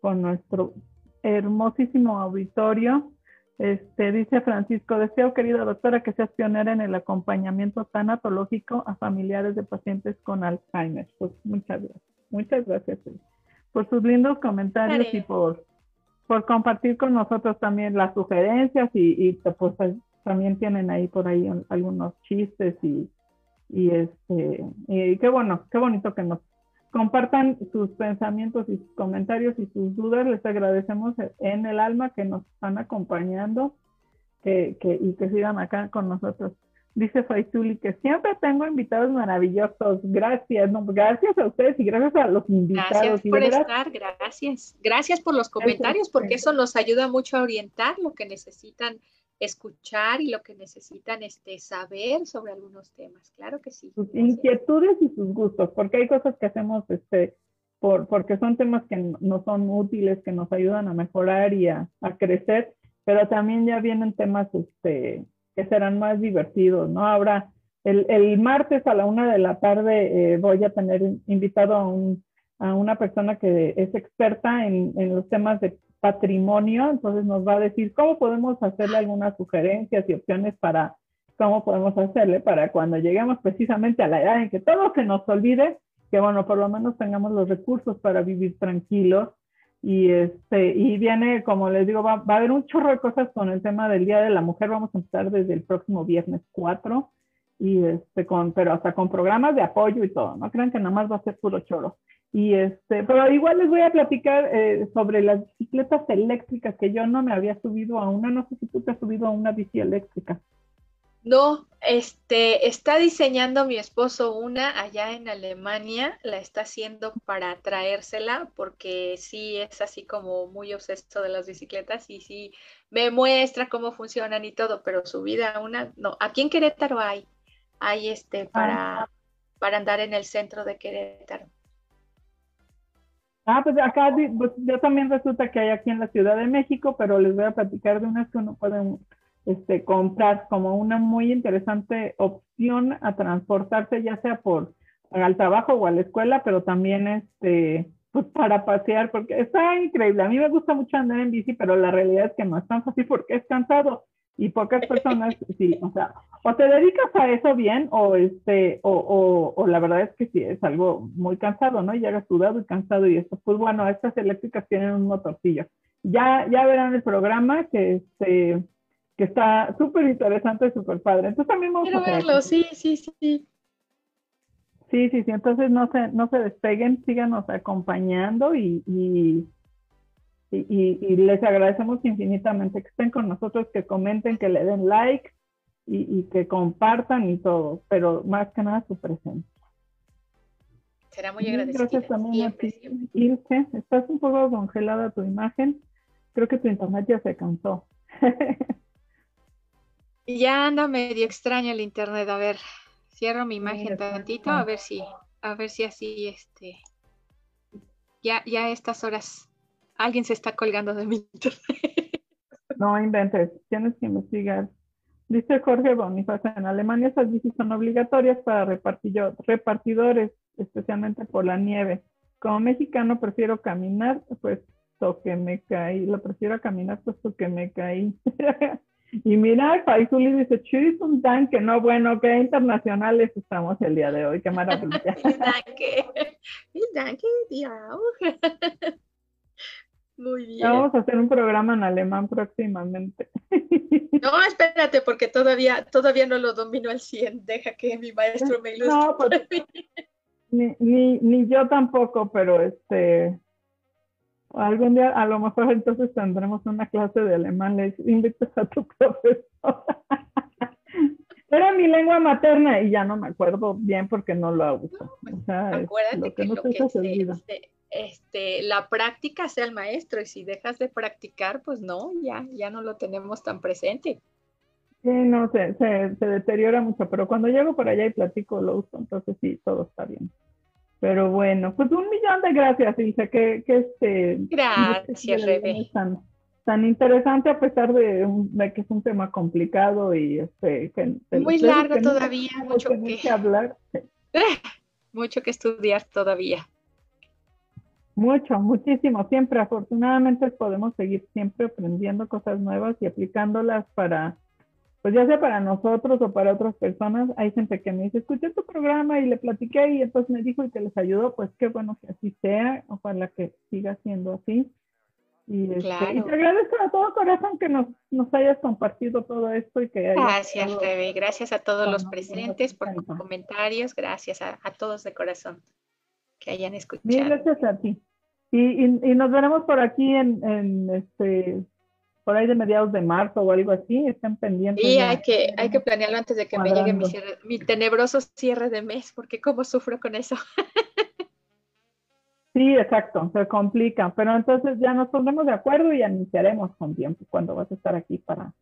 con nuestro hermosísimo auditorio. Este, dice Francisco, deseo, querida doctora, que seas pionera en el acompañamiento tanatológico a familiares de pacientes con Alzheimer. Pues muchas gracias. Muchas gracias por sus lindos comentarios y por, por compartir con nosotros también las sugerencias y, pues, también tienen ahí por ahí algunos chistes y, este y qué bueno, qué bonito que nos compartan sus pensamientos y sus comentarios y sus dudas. Les agradecemos en el alma que nos están acompañando y que sigan acá con nosotros. Dice Faisuli que siempre tengo invitados maravillosos. Gracias, no, gracias a ustedes y gracias a los invitados. Gracias por estar, gracias. Gracias por los comentarios, porque eso nos ayuda mucho a orientar lo que necesitan escuchar y lo que necesitan este, saber sobre algunos temas. Claro que sí. Sus inquietudes y sus gustos, porque hay cosas que hacemos este, por, porque son temas que no son útiles, que nos ayudan a mejorar y a, crecer, pero también ya vienen temas este, que serán más divertidos, ¿no? Ahora, el, el martes a la una de la tarde eh, voy a tener invitado a, un, a, una persona que es experta en, en, los temas de patrimonio, entonces nos va a decir cómo podemos hacerle algunas sugerencias y opciones para cómo podemos hacerle para cuando lleguemos precisamente a la edad en que todo se nos olvide, que bueno, por lo menos tengamos los recursos para vivir tranquilos. Y, este, y viene, como les digo, va, a haber un chorro de cosas con el tema del Día de la Mujer. Vamos a empezar desde el próximo viernes 4 y este, con, pero hasta con programas de apoyo y todo, no crean que nada más va a ser puro choro. Y este, pero igual les voy a platicar eh, sobre las bicicletas eléctricas que yo no me había subido a una, no sé si tú te has subido a una bici eléctrica. No, este, está diseñando mi esposo una allá en Alemania, la está haciendo para traérsela porque sí es así como muy obseso de las bicicletas y sí me muestra cómo funcionan y todo, pero subida a una, no, aquí en Querétaro hay, hay este para, para andar en el centro de Querétaro. Ah, pues acá pues, yo también resulta que hay aquí en la Ciudad de México, pero les voy a platicar de unas que uno puede este, comprar como una muy interesante opción a transportarse, ya sea por al trabajo o a la escuela, pero también este, pues para pasear, porque está increíble. A mí me gusta mucho andar en bici, pero la realidad es que no es tan fácil porque es cansado y pocas personas, sí, o sea, o te dedicas a eso bien o este, o, o, o, la verdad es que sí, es algo muy cansado, ¿no? Llegas sudado y cansado y esto, pues bueno, estas eléctricas tienen un motorcillo. Ya, ya verán el programa que este, que está súper interesante y súper padre. Entonces también vamos Quiero verlo, sí, sí, sí. Sí, sí, sí, entonces no se, no se despeguen, síganos acompañando y, y y, les agradecemos infinitamente que estén con nosotros, que comenten, que le den like y, que compartan y todo, pero más que nada su presencia. Será muy agradecida. Gracias también a ti, Ilse. Estás un poco congelada tu imagen. Creo que tu internet ya se cansó. ya anda medio extraño el internet. A ver, cierro mi imagen tantito, a ver si, a ver si así, este, ya, ya a estas horas alguien se está colgando de mi No inventes, tienes que investigar. Dice Jorge Bonifacio, en Alemania esas bicis son obligatorias para repartidores, especialmente por la nieve. Como mexicano prefiero caminar, puesto que me caí. Lo prefiero caminar puesto que me caí. y mira, Faisuli dice, un tanque. No, bueno, qué internacionales estamos el día de hoy. Qué maravilla. danke. danke, muy bien. Vamos a hacer un programa en alemán próximamente. No, espérate, porque todavía, todavía no lo domino al 100. Deja que mi maestro me ilustre. No, pues, ni, ni, ni, yo tampoco, pero este algún día a lo mejor entonces tendremos una clase de alemán. Le invitas a tu profesor. Era mi lengua materna y ya no me acuerdo bien porque no lo uso. Pues, acuérdate que, lo que, se, este, la práctica sea el maestro y si dejas de practicar, pues no, ya, ya no lo tenemos tan presente. Sí, no, se, se, deteriora mucho, pero cuando llego por allá y platico lo uso, entonces sí, todo está bien. Pero bueno, pues un millón de gracias, dice que, que este... Gracias, Rebe. Tan, tan interesante a pesar de, que es un tema complicado y este... Muy largo todavía, mucho que hablar. mucho que estudiar todavía. Mucho, muchísimo, siempre. Afortunadamente podemos seguir siempre aprendiendo cosas nuevas y aplicándolas para, pues ya sea para nosotros o para otras personas. Hay gente que me dice, escuché tu programa y le platiqué y entonces me dijo y que les ayudó. Pues qué bueno que así sea, ojalá que siga siendo así. Y, este, y te agradezco a todo corazón que nos, nos hayas compartido todo esto y que Gracias, Rebe. Gracias a todos los presentes por tus comentarios. Gracias a, a todos de corazón que hayan escuchado. Mil gracias a ti. Y, y, nos veremos por aquí en, en, este por ahí de mediados de marzo o algo así, estén pendientes. Sí, hay que, hay que planearlo antes de que me llegue mi, mi tenebroso cierre de mes, porque cómo sufro con eso. Sí, exacto, se complica, pero entonces ya nos pondremos de acuerdo y anunciaremos con tiempo cuando vas a estar aquí para,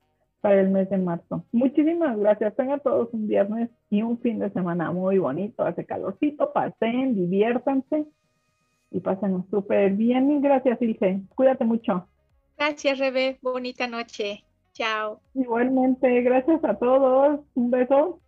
para el mes de marzo. Muchísimas gracias. Tengan todos un viernes y un fin de semana muy bonito. Hace calorcito, pasen, diviértanse y pasen súper bien. Y gracias, Ilse. Cuídate mucho. Gracias, Rebe. Bonita noche. Chao. Igualmente, gracias a todos. Un beso.